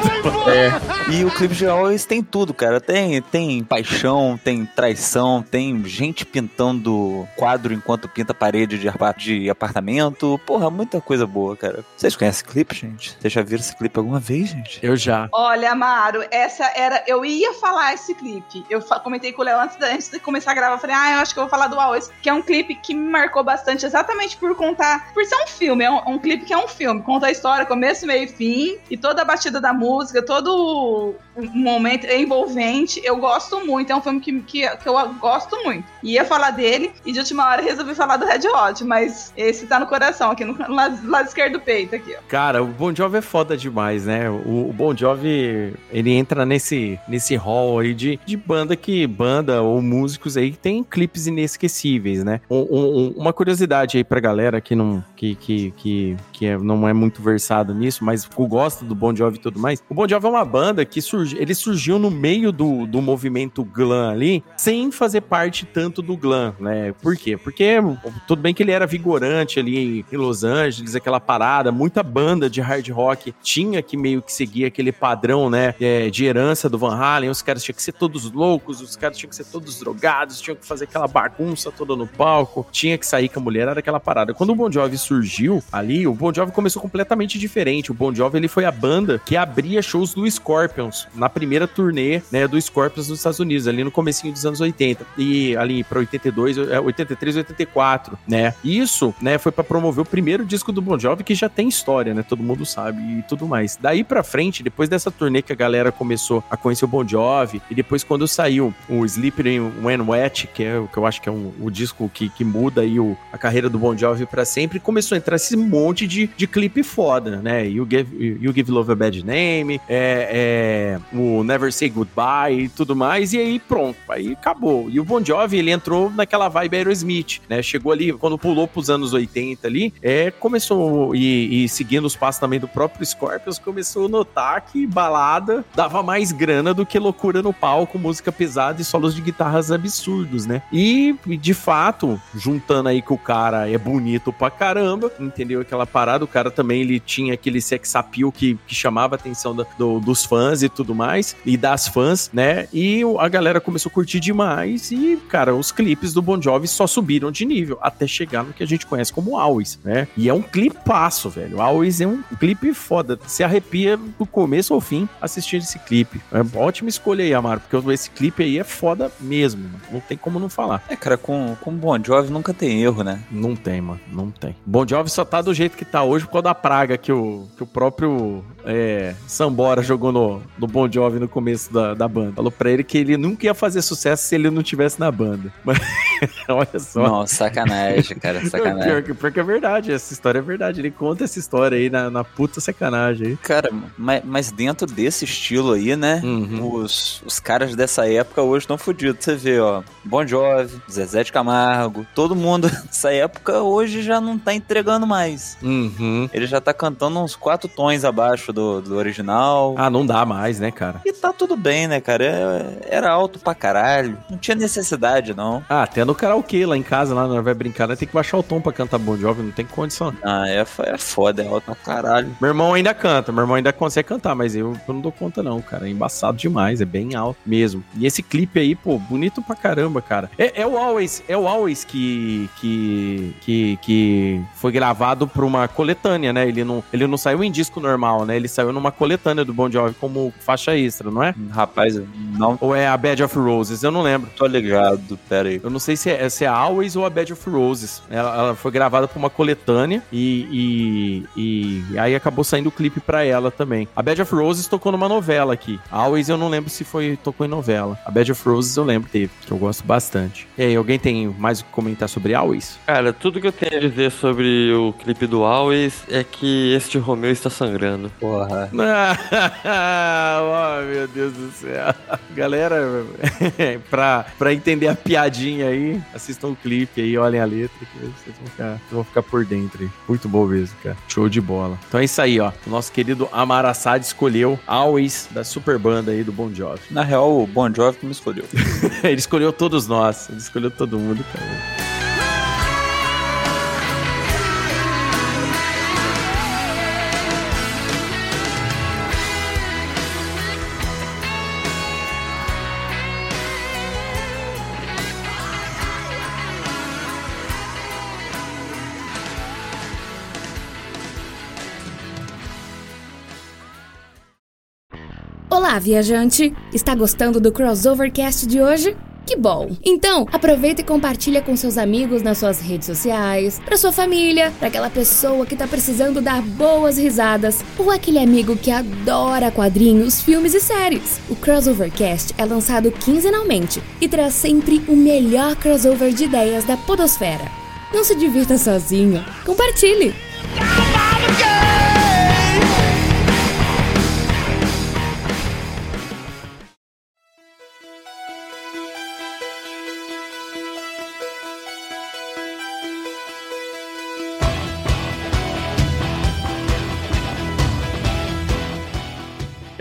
Speaker 5: É. E o clipe de Always tem tudo, cara. Tem, tem paixão, tem traição, tem gente pintando quadro enquanto pinta parede de, apa- de apartamento. Porra, muita coisa boa, cara. Vocês conhecem esse clipe, gente? Vocês já viram esse clipe alguma vez, gente?
Speaker 1: Eu já.
Speaker 3: Olha, Amaro, essa era. Eu ia falar esse clipe. Eu comentei com o Léo antes, antes de começar a gravar. Eu falei, ah, eu acho que eu vou falar do Always, que é um clipe que me marcou bastante, exatamente por contar. Por ser um filme, é um, um clipe que é um filme. Conta a história, começo, meio e fim. E toda a batida da música, todo o momento é envolvente. Eu gosto muito. É um filme que, que, que eu gosto muito. Ia falar dele e de última hora resolvi falar do Red Hot, mas esse tá no coração, aqui no lado, lado esquerdo do peito. aqui, ó.
Speaker 1: Cara, o Bon Jovi é foda demais, né? O, o Bon Jovi, ele entra nesse, nesse hall aí de, de banda que, banda ou músicos aí que tem clipes inesquecíveis, né? Um- um- uma curiosidade aí pra galera que não, que, que, que, que é- não é muito versado nisso, mas que gosta do Bon Jovi e tudo mais. O Bon Jovi é uma banda que surgi, ele surgiu no meio do, do movimento glam ali, sem fazer parte tanto do glam, né? Por quê? Porque tudo bem que ele era vigorante ali em Los Angeles, aquela parada, muita banda de hard rock tinha que meio que seguir aquele padrão, né, é, de herança do Van Halen, os caras tinham que ser todos loucos, os caras tinham que ser todos drogados, tinham que fazer aquela bagunça toda no palco, tinha que sair com a mulher, era aquela parada. Quando o Bon Jovi surgiu ali, o Bon Jovi começou completamente diferente. O Bon Jovi, ele foi a banda que abria shows do Scorpions na primeira turnê, né, do Scorpions nos Estados Unidos, ali no comecinho dos anos 80. E ali para 82, é, 83, 84, né? Isso, né, foi para promover o primeiro disco do Bon Jovi que já tem história, né? Todo mundo sabe e tudo mais. Daí pra frente, depois dessa turnê que a galera começou a conhecer o Bon Jovi, e depois quando saiu o Slippery When Wet, que é o que eu acho que é um- o disco que, que muda aí o, a carreira do Bon Jovi pra sempre, começou a entrar esse monte de, de clipe foda, né? You Give, you Give Love a Bad Name, é, é, o Never Say Goodbye e tudo mais, e aí pronto, aí acabou. E o Bon Jovi, ele entrou naquela vibe Aerosmith, né? Chegou ali, quando pulou pros anos 80 ali, é, começou, e, e seguindo os passos também do próprio Scorpions, começou a notar que balada dava mais grana do que loucura no palco, música pesada e solos de guitarras absurdos, né? E, de fato, juntando aí que o cara é bonito pra caramba, entendeu aquela parada, o cara também, ele tinha aquele sex appeal que, que chamava a atenção da- do- dos fãs e tudo mais, e das fãs, né? E a galera começou a curtir demais e, cara, os clipes do Bon Jovi só subiram de nível, até chegar no que a gente conhece como Always, né? E é um clipaço, velho. Always é um clipe foda. Se arrepia do começo ao fim assistindo esse clipe. É uma ótima escolha aí, Amaro, porque esse clipe aí é foda mesmo. mano. Não tem como não falar.
Speaker 5: É, cara, com, com Bon Jovi nunca tem erro, né?
Speaker 1: Não tem, mano. Não tem. Bon Jovi só tá do jeito que tá hoje por causa da praga que o, que o próprio é, Sambora jogou no, no Bon Jovi no começo da, da banda. Falou pra ele que ele nunca ia fazer sucesso se ele não tivesse na banda. Mas, olha só.
Speaker 5: Não, sacanagem, cara,
Speaker 1: Pior
Speaker 5: sacanagem.
Speaker 1: que, pior que é verdade, essa história é verdade. Ele conta essa história aí na, na puta sacanagem aí.
Speaker 5: Cara, mas, mas dentro desse estilo aí, né?
Speaker 1: Uhum.
Speaker 5: Os, os caras dessa época hoje estão fodidos. Você vê, ó. Bon Jovi, Zezé de Camargo, todo mundo dessa época hoje já não tá entregando mais.
Speaker 1: Uhum.
Speaker 5: Ele já tá cantando uns quatro tons abaixo do, do original.
Speaker 1: Ah, não dá mais, né, cara?
Speaker 5: E tá tudo bem, né, cara? É- Era alto pra caralho. Não tinha necessidade, não.
Speaker 1: Ah, até no karaokê lá em casa, lá nós vai brincar, né? Tem que baixar o tom pra cantar Bon Jovi, não tem condição.
Speaker 5: Ah, é, é foda, é alto pra caralho.
Speaker 1: Meu irmão ainda canta, meu irmão ainda consegue cantar, mas eu, eu não dou conta não, cara. É embaçado demais, é bem alto mesmo. E esse clipe aí, pô, bonito pra caramba, cara. É, é o Always, é o Always que, que, que, que foi gravado pra uma coletânea, né? Ele não, ele não saiu em disco normal, né? Ele saiu numa coletânea do Bon Jovi como faixa extra, não é?
Speaker 5: Rapaz, não
Speaker 1: Ou é a Bad of Roses? Eu não lembro.
Speaker 5: tô ligado, pera aí.
Speaker 1: Eu não sei se é, se é a Always ou a Bad of Roses. Ela, ela foi gravada por uma coletânea e, e, e aí acabou saindo o clipe pra ela também. A Bad of Roses tocou numa novela aqui. A Always eu não lembro se foi tocou em novela. A Bad of Roses eu lembro teve, que eu gosto bastante. E aí, alguém tem mais o que comentar sobre Always?
Speaker 8: Cara, tudo que eu tenho a dizer sobre o clipe do Always é que este Romeu está sangrando.
Speaker 5: Porra.
Speaker 1: oh, meu Deus do céu. Galera, pra, pra entender a piadinha aí, assistam o clipe aí, olhem a letra, que vocês vão ficar, vocês vão ficar por dentro aí. Muito bom mesmo, cara. Show de bola. Então é isso aí, ó. O nosso querido Amar Assad escolheu Always da super banda aí do Bon Jovi.
Speaker 5: Na real, o Bon Jovi que me escolheu.
Speaker 1: Ele escolheu todos nós. Ele escolheu todo mundo, cara.
Speaker 12: Olá, viajante! Está gostando do Crossovercast de hoje? Que bom! Então, aproveita e compartilha com seus amigos nas suas redes sociais, pra sua família, pra aquela pessoa que tá precisando dar boas risadas, ou aquele amigo que adora quadrinhos, filmes e séries. O Crossovercast é lançado quinzenalmente e traz sempre o melhor crossover de ideias da podosfera. Não se divirta sozinho, compartilhe!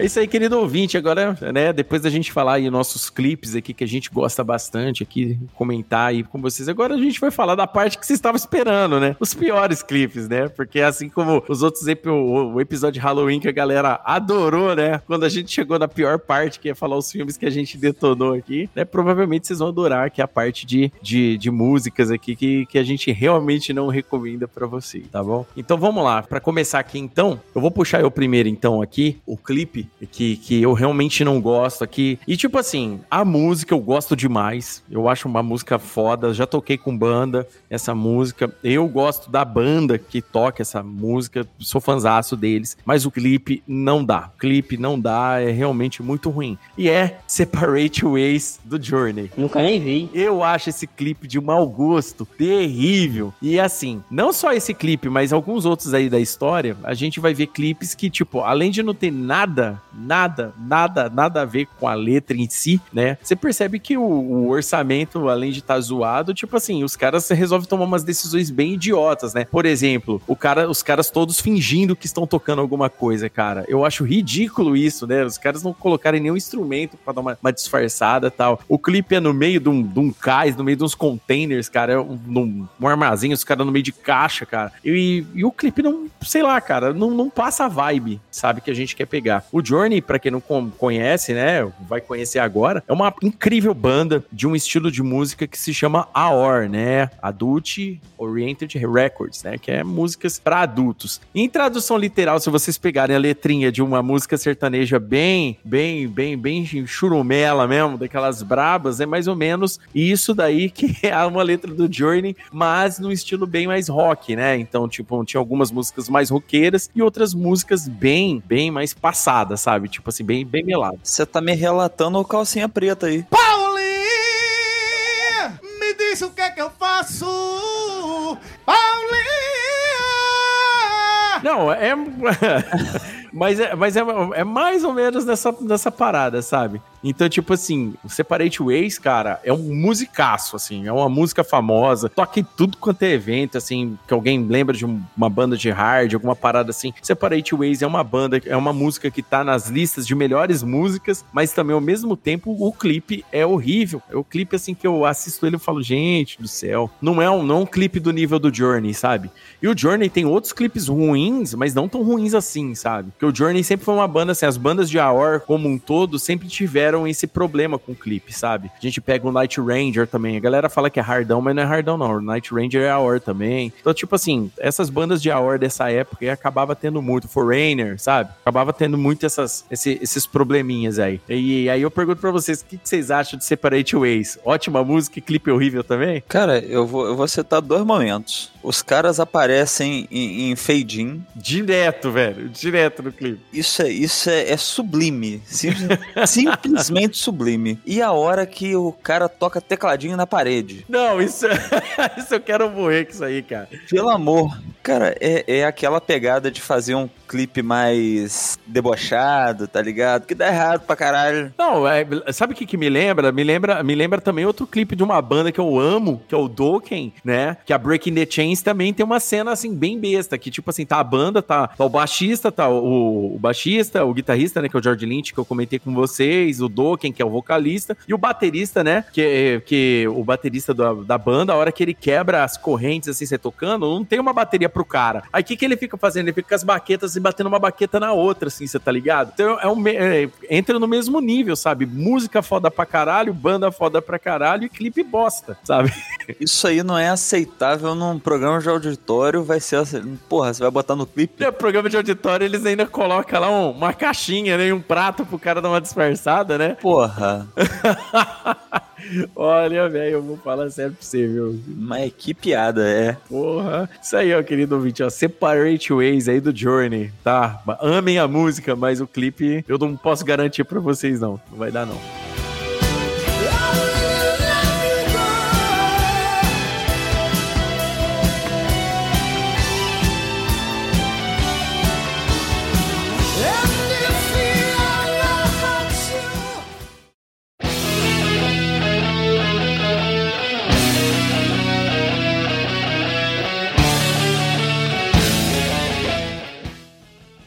Speaker 1: É isso aí, querido ouvinte. Agora, né, depois da gente falar aí nossos clipes aqui que a gente gosta bastante aqui, comentar aí com vocês, agora a gente vai falar da parte que você estava esperando, né? Os piores clipes, né? Porque assim como os outros, o episódio de Halloween que a galera adorou, né? Quando a gente chegou na pior parte, que é falar os filmes que a gente detonou aqui, né? Provavelmente vocês vão adorar, que é a parte de, de, de músicas aqui que, que a gente realmente não recomenda para vocês, tá bom? Então vamos lá, para começar aqui então, eu vou puxar eu primeiro então aqui, o clipe que, que eu realmente não gosto aqui. E tipo assim, a música eu gosto demais. Eu acho uma música foda. Já toquei com banda essa música. Eu gosto da banda que toca essa música. Sou fanzaço deles. Mas o clipe não dá. O clipe não dá. É realmente muito ruim. E é Separate Ways do Journey.
Speaker 13: Nunca nem vi.
Speaker 1: Eu acho esse clipe de mau gosto. Terrível. E assim, não só esse clipe, mas alguns outros aí da história, a gente vai ver clipes que, tipo, além de não ter nada nada, nada, nada a ver com a letra em si, né? Você percebe que o, o orçamento, além de estar tá zoado, tipo assim, os caras resolvem tomar umas decisões bem idiotas, né? Por exemplo, o cara, os caras todos fingindo que estão tocando alguma coisa, cara. Eu acho ridículo isso, né? Os caras não colocarem nenhum instrumento para dar uma, uma disfarçada tal. O clipe é no meio de um, de um cais, no meio de uns containers, cara, é um, um, um armazém, os caras no meio de caixa, cara. E, e, o clipe não, sei lá, cara, não, não passa a vibe, sabe, que a gente quer pegar. O Journey, para quem não conhece, né, vai conhecer agora, é uma incrível banda de um estilo de música que se chama AOR, né, Adult Oriented Records, né, que é músicas para adultos. Em tradução literal, se vocês pegarem a letrinha de uma música sertaneja bem, bem, bem, bem churumela mesmo, daquelas brabas, é mais ou menos isso daí que é uma letra do Journey, mas no estilo bem mais rock, né? Então, tipo, tinha algumas músicas mais roqueiras e outras músicas bem, bem mais passadas, sabe? Tipo assim, bem, bem melado.
Speaker 5: Você tá me relatando o calcinha preta aí.
Speaker 6: Paulinho! Me diz o que é que eu faço! Paulinho!
Speaker 1: Não, é. mas é, mas é, é mais ou menos nessa, nessa parada, sabe? Então, tipo assim, o Separate Ways, cara, é um musicaço, assim, é uma música famosa, toca em tudo quanto é evento, assim, que alguém lembra de uma banda de hard, alguma parada assim. Separate Ways é uma banda, é uma música que tá nas listas de melhores músicas, mas também ao mesmo tempo o clipe é horrível. É o clipe, assim, que eu assisto ele e falo, gente do céu, não é um, não é um clipe do nível do Journey, sabe? E o Journey tem outros clipes ruins, mas não tão ruins assim, sabe? Porque o Journey sempre foi uma banda, assim, as bandas de AOR como um todo sempre tiveram tiveram esse problema com o clipe, sabe? A gente pega o Night Ranger também. A galera fala que é hardão, mas não é hardão, não. O Night Ranger é AOR também. Então, tipo assim, essas bandas de AOR dessa época acabava tendo muito. Foreigner, sabe? Acabava tendo muito essas, esse, esses probleminhas aí. E, aí eu pergunto pra vocês, o que, que vocês acham de Separate Ways? Ótima música e clipe horrível também?
Speaker 5: Cara, eu vou, eu vou citar dois momentos. Os caras aparecem em, em fade-in.
Speaker 1: Direto, velho. Direto no clipe.
Speaker 5: Isso é, isso é, é sublime. Simples, simplesmente sublime. E a hora que o cara toca tecladinho na parede.
Speaker 1: Não, isso, isso eu quero morrer com isso aí, cara.
Speaker 5: Pelo amor. Cara, é, é aquela pegada de fazer um clipe mais debochado, tá ligado? Que dá errado pra caralho.
Speaker 1: Não, é, sabe o que, que me lembra? Me lembra me lembra também outro clipe de uma banda que eu amo, que é o Dokken, né? Que a Breaking the Chains também tem uma cena assim bem besta, que tipo assim, tá a banda, tá, tá o baixista, tá o, o, baixista, o guitarrista, né, que é o George Lynch, que eu comentei com vocês, o Dokken, que é o vocalista, e o baterista, né, que, que o baterista da, da banda, a hora que ele quebra as correntes assim, você tocando, não tem uma bateria pro cara. Aí o que, que ele fica fazendo? Ele fica com as baquetas assim, batendo uma baqueta na outra, assim, você tá ligado? Então é um, é, entra no mesmo nível, sabe? Música foda pra caralho, banda foda pra caralho e clipe bosta, sabe?
Speaker 5: Isso aí não é aceitável num programa de auditório, vai ser assim, porra, você vai botar no clipe.
Speaker 1: No programa de auditório eles ainda colocam lá um- uma caixinha, né? e Um prato pro cara dar uma disfarçada, né?
Speaker 5: Porra,
Speaker 1: Olha, velho, eu vou falar sério pra você, viu?
Speaker 5: mas que piada, é.
Speaker 1: Porra. Isso aí, ó, querido ouvinte, ó. Separate Ways aí do Journey, tá? Amem a música, mas o clipe eu não posso garantir pra vocês, não. Não vai dar, não.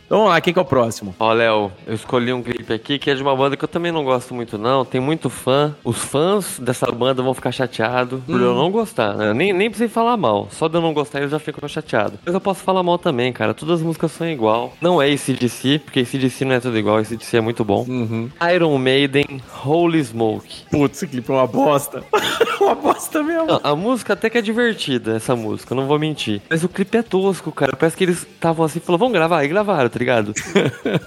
Speaker 1: Então vamos lá, quem que é o próximo?
Speaker 8: Ó, Léo, eu escolhi um clipe aqui que é de uma banda que eu também não gosto muito, não. Tem muito fã. Os fãs dessa banda vão ficar chateados por eu não gostar. né? Nem, nem precisei falar mal. Só de eu não gostar, eles já ficam chateados. Mas eu posso falar mal também, cara. Todas as músicas são igual. Não é ACDC, porque ACDC não é tudo igual. ACDC é muito bom. Iron Maiden, Holy Smoke.
Speaker 1: Putz, esse clipe é uma bosta. uma bosta mesmo.
Speaker 8: Não, a música até que é divertida, essa música, não vou mentir. Mas o clipe é tosco, cara. Parece que eles estavam assim, falou, vamos gravar, e gravaram, tá ligado?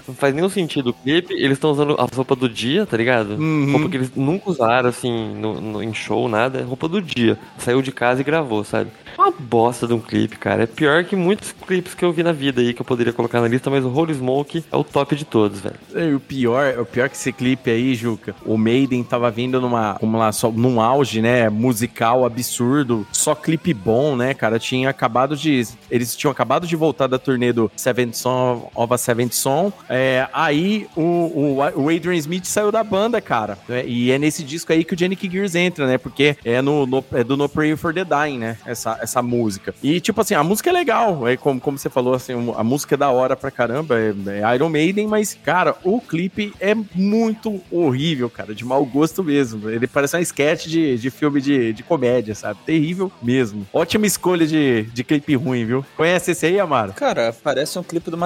Speaker 8: não faz nenhum sentido o clipe. Eles estão usando a roupa do dia, tá ligado?
Speaker 1: Uhum.
Speaker 8: Roupa que eles nunca usaram, assim, no, no- em show, nada. É roupa do dia. Saiu de casa e gravou, sabe? Uma bosta de um clipe, cara. É pior que muitos clipes que eu vi na vida aí, que eu poderia colocar na lista, mas o Holy Smoke é o top de todos, velho.
Speaker 1: E o pior, o pior que esse clipe aí, Juca, o Maiden tava vindo numa, como lá, só, num auge, né, musical absurdo, só clipe bom, né, cara, tinha acabado de, eles tinham acabado de voltar da turnê do Seventh Son of a Seventh Son, é, aí o, o, o Adrian Smith saiu da banda, cara, né, e é nesse disco aí que o Jenny Gears entra, né, porque é, no, no- é do No Prayer for the Dying, né, essa, essa música. E, tipo assim, a música é legal, é como, como você falou, assim, a música é da hora pra caramba, é, é Iron Maiden, mas, cara, o clipe é muito horrível, cara, de mau gosto mesmo. Ele parece uma sketch de, de filme de, de comédia, sabe? Terrível mesmo. Ótima escolha de, de clipe ruim, viu? Conhece esse aí, Amaro?
Speaker 5: Cara, parece um clipe do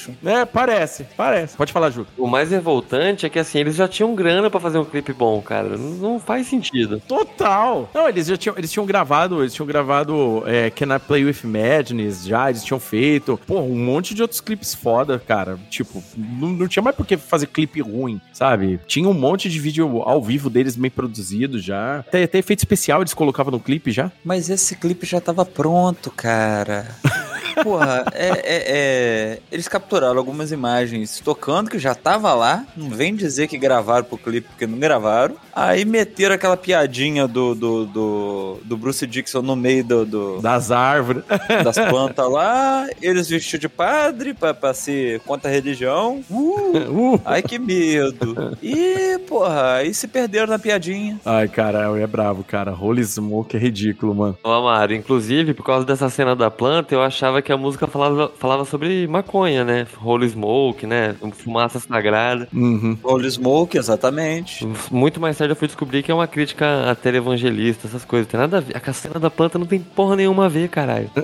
Speaker 5: Massacration.
Speaker 1: É, parece, parece. Pode falar, Ju.
Speaker 8: O mais revoltante é que, assim, eles já tinham grana pra fazer um clipe bom, cara. Não, não faz sentido.
Speaker 1: Total. Não, eles já tinham, eles tinham gravado, eles tinham gravado é, Can I Play With Madness já, eles tinham feito, pô, um monte de outros clipes foda, cara. Tipo, não, não tinha mais por que fazer clipe ruim, sabe? Tinha um monte de vídeo ao vivo deles bem produzido já. Até, até efeito especial eles colocavam no clipe já.
Speaker 5: Mas esse clipe já tava pronto, cara. Porra, é, é- é- Eles capturaram algumas imagens tocando que já tava lá. Não vem dizer que gravaram pro clipe porque não gravaram. Aí meteram aquela piadinha do, do, do, do Bruce Dixon no meio do, do-
Speaker 1: Das árvores.
Speaker 5: das plantas lá. Eles vestidos de padre pra, pra ser contra a religião.
Speaker 1: Uh.
Speaker 5: Ai, que medo. E, porra, aí se perderam na piadinha.
Speaker 1: Ai, cara, é bravo, cara. Holy Smoke é ridículo, mano.
Speaker 8: Ô, Amaro, inclusive, por causa dessa cena da planta, eu achava que a música falava, falava sobre maconha, né? Holy Smoke, né? Fumaça sagrada.
Speaker 1: Uhum.
Speaker 5: Holy Smoke, exatamente.
Speaker 8: Muito mais tarde eu fui descobrir que é uma crítica a televangelista, essas coisas. Tem nada a ver. A cena da planta não tem porra nenhuma a ver, caralho.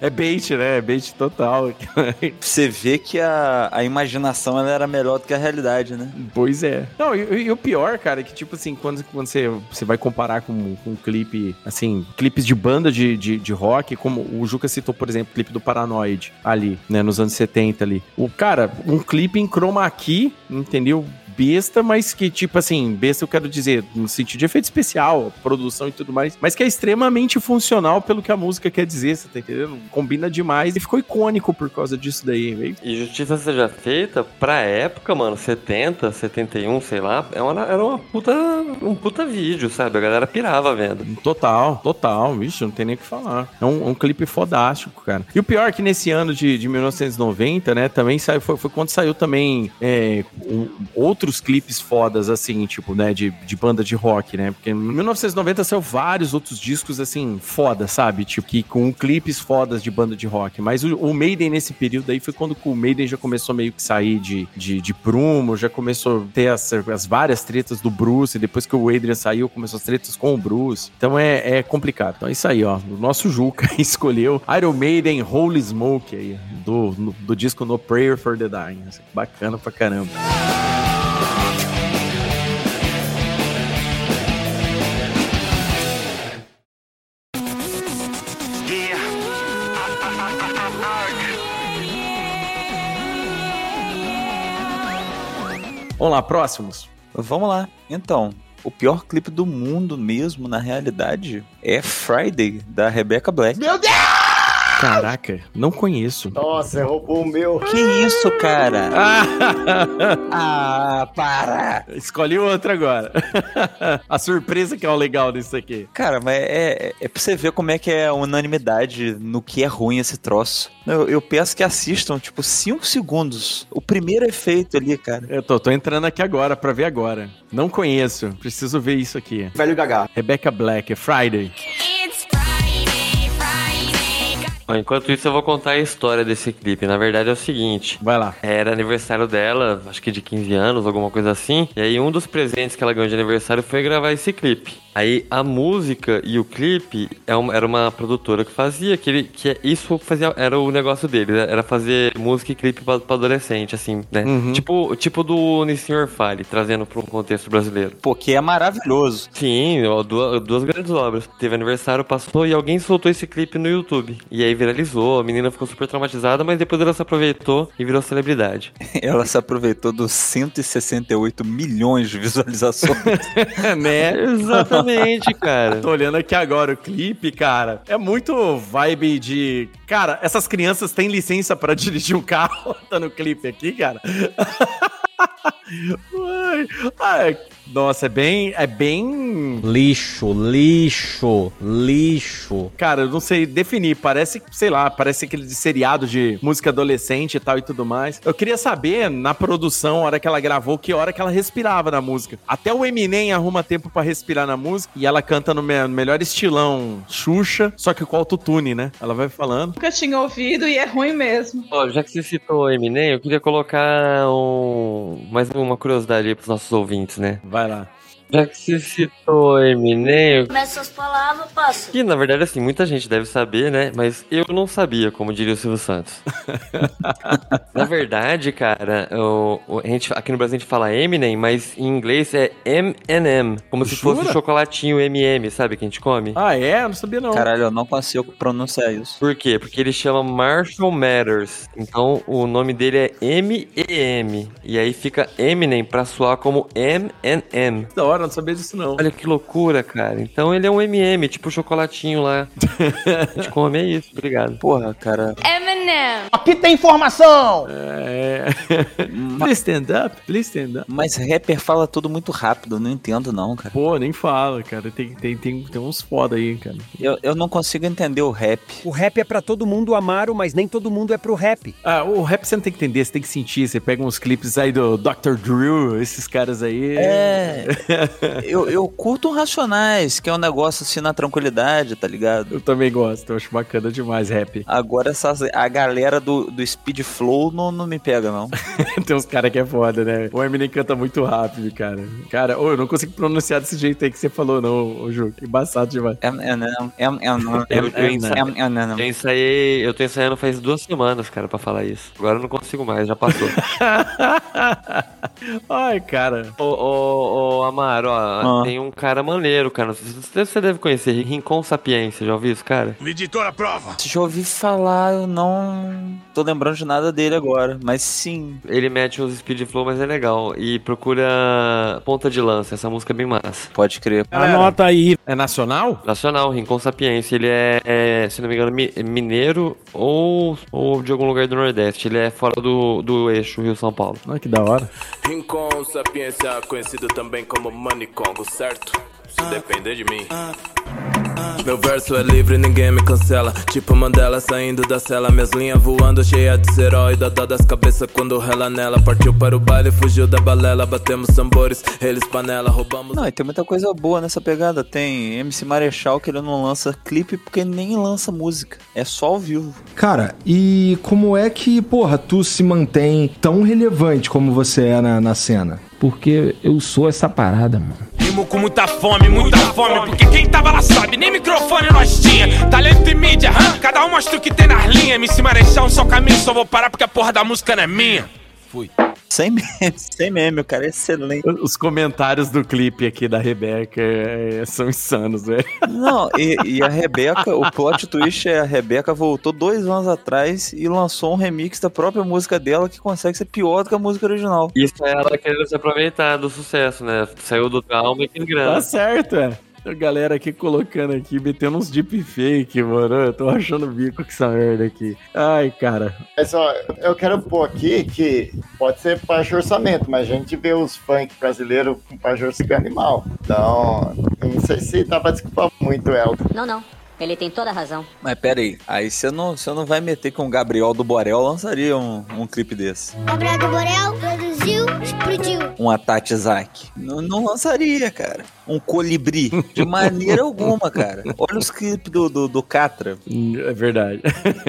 Speaker 1: É bait, né? É bait total.
Speaker 5: Você vê que a, a imaginação ela era melhor do que a realidade, né?
Speaker 1: Pois é. Não, e, e o pior, cara, é que, tipo assim, quando, quando você, você vai comparar com, com um clipe, assim, clipes de banda de, de, de rock, como o Juca citou, por exemplo, o clipe do Paranoid, ali, né, nos anos 70 ali. O cara, um clipe em chroma key, entendeu? Besta, mas que, tipo assim, besta eu quero dizer, no sentido de efeito especial, produção e tudo mais, mas que é extremamente funcional pelo que a música quer dizer, você tá entendendo? Combina demais e ficou icônico por causa disso daí, velho.
Speaker 8: E justiça seja feita, pra época, mano, 70, 71, sei lá, é uma- era uma puta, um puta vídeo, sabe? A galera pirava vendo.
Speaker 1: Total, total, vixe, não tem nem o que falar. É um, um clipe fodástico, cara. E o pior é que nesse ano de, de 1990, né, também saiu, foi, foi quando saiu também é, um- outro outros clipes fodas, assim, tipo, né, de, de banda de rock, né? Porque em 1990 saiu vários outros discos, assim, foda, sabe? Tipo, que com clipes fodas de banda de rock. Mas o, o Maiden nesse período aí foi quando o Maiden já começou meio que sair de, de, de prumo, já começou a ter as, as várias tretas do Bruce, e depois que o Adrian saiu, começou as tretas com o Bruce. Então é, é complicado. Então é isso aí, ó. O nosso Juca escolheu Iron Maiden Holy Smoke aí, do, no- do disco No Prayer for the Dying. Bacana pra caramba. Vamos lá, próximos.
Speaker 5: Vamos lá. Então, o pior clipe do mundo mesmo, na realidade, é Friday, da Rebecca Black.
Speaker 4: Meu Deus!
Speaker 1: Caraca, não conheço.
Speaker 4: Nossa, roubou o meu.
Speaker 5: Que isso, cara? ah, para!
Speaker 1: Escolhe outra agora. A surpresa que é o legal disso aqui.
Speaker 5: Cara, mas é, é pra você ver como é que é a unanimidade no que é ruim esse troço. Eu, eu peço que assistam, tipo, 5 segundos. O primeiro efeito ali, cara.
Speaker 1: Eu tô, tô entrando aqui agora pra ver agora. Não conheço, preciso ver isso aqui.
Speaker 4: Velho Gagá.
Speaker 1: Rebecca Black, é Friday.
Speaker 8: Enquanto isso, eu vou contar a história desse clipe. Na verdade, é o seguinte:
Speaker 1: Vai lá.
Speaker 8: era aniversário dela, acho que de 15 anos, alguma coisa assim. E aí, um dos presentes que ela ganhou de aniversário foi gravar esse clipe. Aí, a música e o clipe é uma- era uma produtora que fazia, que, ele, que é- isso fazia, era o negócio dele, né? era fazer música e clipe pra, pra adolescente, assim, né?
Speaker 1: Uhum.
Speaker 8: Tipo, tipo do Nissin Fale, trazendo pra um contexto brasileiro.
Speaker 5: Pô, que é maravilhoso.
Speaker 8: Sim, ó, duas, duas grandes obras. Teve aniversário, passou e alguém soltou esse clipe no YouTube. E aí viralizou, a menina ficou super traumatizada, mas depois ela se aproveitou e virou celebridade.
Speaker 5: Ela se aproveitou dos 168 milhões de visualizações.
Speaker 1: né?
Speaker 8: Exatamente, cara.
Speaker 1: Tô olhando aqui agora o clipe, cara. É muito vibe de. Cara, essas crianças têm licença pra dirigir um carro. tá no clipe aqui, cara. Ai, ai, nossa, é bem. É bem.
Speaker 13: Lixo, lixo, lixo.
Speaker 1: Cara, eu não sei definir. Parece, sei lá, parece aquele de seriado de música adolescente e tal e tudo mais. Eu queria saber, na produção, a hora que ela gravou, que hora que ela respirava na música. Até o Eminem arruma tempo pra respirar na música e ela canta no me- no melhor estilão Xuxa, só que com autotune, né? Ela vai falando.
Speaker 3: Nunca tinha ouvido e é ruim mesmo.
Speaker 8: Ó, já que você citou o Eminem, eu queria colocar um... mais uma curiosidade aí pros nossos ouvintes, né?
Speaker 1: Vai lá.
Speaker 8: Já que você citou Eminem, eu
Speaker 14: Começa as palavras, passa.
Speaker 8: Que na verdade, assim, muita gente deve saber, né? Mas eu não sabia, como diria o Silvio Santos. na verdade, cara, o, o- a gente, aqui no Brasil a gente fala Eminem, mas em inglês é M&M, como se fosse
Speaker 1: Jura?
Speaker 8: o chocolatinho M&M, sabe que a gente come?
Speaker 1: Ah, é? Eu não sabia não.
Speaker 5: Caralho, eu não consigo pronunciar isso.
Speaker 8: Por quê? Porque ele chama Marshall Matters. Então o nome dele é M-E-M. E aí fica Eminem pra soar como M&M.
Speaker 1: Da hora, não sabia disso não.
Speaker 8: Olha que loucura, cara. Então ele é um M&M, tipo o chocolatinho lá. a gente come, é isso. Obrigado.
Speaker 5: Porra, cara.
Speaker 14: Eminem.
Speaker 13: Aqui tem informação!
Speaker 1: É. please stand up, please stand up.
Speaker 5: Mas rapper fala tudo muito rápido, eu não entendo não, cara.
Speaker 1: Pô, nem fala, cara. Tem, tem, tem, tem uns foda aí, cara.
Speaker 5: Eu, eu não consigo entender o rap.
Speaker 2: O rap é pra todo mundo amar, mas nem todo mundo é pro rap.
Speaker 1: Ah, o rap você não tem que entender, você tem que sentir. Você pega uns clipes aí do Dr. Drew, esses caras aí.
Speaker 5: É. eu, eu curto o Racionais, que é um negócio assim na tranquilidade, tá ligado?
Speaker 1: Eu também gosto, eu acho bacana demais rap.
Speaker 5: Agora essas, a galera do, do Speed Flow não, não me pega, não.
Speaker 1: tem uns caras que é foda, né? O Eminem canta muito rápido, cara. Cara, ô, eu não consigo pronunciar desse jeito aí que você falou, não, ô, Ju. Que embaçado demais.
Speaker 5: É, é, não, é, é, não,
Speaker 8: Eu, eu, ensaiei,
Speaker 5: não.
Speaker 8: eu ensaiei, eu tô ensaiando faz duas semanas, cara, pra falar isso. Agora eu não consigo mais, já passou.
Speaker 1: Ai, cara.
Speaker 8: ô, ô, ô, Ó,
Speaker 5: Ah.
Speaker 8: tem um cara maneiro, cara. Você você deve conhecer, Rincon Sapiência, já ouviu isso, cara?
Speaker 7: Editora prova.
Speaker 5: Já ouvi falar, eu não tô lembrando de nada dele agora, mas sim.
Speaker 8: Ele mete uns speed flow, mas é legal. E procura Ponta de Lança, essa música é bem massa.
Speaker 5: Pode crer.
Speaker 13: Anota aí.
Speaker 1: É nacional?
Speaker 8: Nacional, Rincon Sapiência. Ele é, é, se não me engano, mi- mineiro ou, ou de algum lugar do Nordeste. Ele é fora do, do eixo Rio-São Paulo.
Speaker 1: Olha que da hora.
Speaker 15: Rincon Sapiência, conhecido também como Money Congo, certo? Se depender de mim. Meu verso é livre, ninguém me cancela. Tipo Mandela saindo da cela. Minhas linhas voando, cheia de herói. Dada das cabeças quando rela nela. Partiu para o baile, fugiu da balela. Batemos tambores, eles panela, roubamos.
Speaker 5: Não, e tem muita coisa boa nessa pegada. Tem MC Marechal que ele não lança clipe porque nem lança música. É só ao vivo.
Speaker 16: Cara, e como é que, porra, tu se mantém tão relevante como você é na, na cena?
Speaker 17: Porque eu sou essa parada, mano.
Speaker 18: Rimo com muita fome, muita fome. Porque quem tava lá sabe, nem microfone nós tinha. Talento e mídia, hã? cada um mostra o que tem nas linhas. Me se marechar um só caminho, só vou parar porque a porra da música não é minha. Fui.
Speaker 5: Sem meme, sem meme, o cara é excelente.
Speaker 1: Os comentários do clipe aqui da Rebeca é, são insanos, velho.
Speaker 5: Não, e, e, a Rebeca, o plot twist é a Rebeca voltou dois anos atrás e lançou um remix da própria música dela que consegue ser pior do que a música original.
Speaker 8: Isso é ela querendo se aproveitar do sucesso, né? Saiu do trauma e tem grana.
Speaker 1: Tá certo, é. A galera aqui colocando aqui, metendo uns deepfake, mano. Eu tô achando bico com essa merda aqui. Ai, cara.
Speaker 4: Mas ó, eu quero pôr aqui que pode ser baixo orçamento, mas a gente vê os funk brasileiros com baixo orçamento animal. Então, não sei se dá pra desculpar muito ela.
Speaker 14: Não, não. Ele tem toda a razão.
Speaker 5: Mas pera aí, aí você não, você não vai meter que um Gabriel do Borel lançaria um, um clipe desse.
Speaker 14: Gabriel do Borel produziu, explodiu.
Speaker 5: Um Atati Isaac. Não, não lançaria, cara. Um colibri. De maneira alguma, cara. Olha os clipes do, do, do Catra.
Speaker 1: É verdade.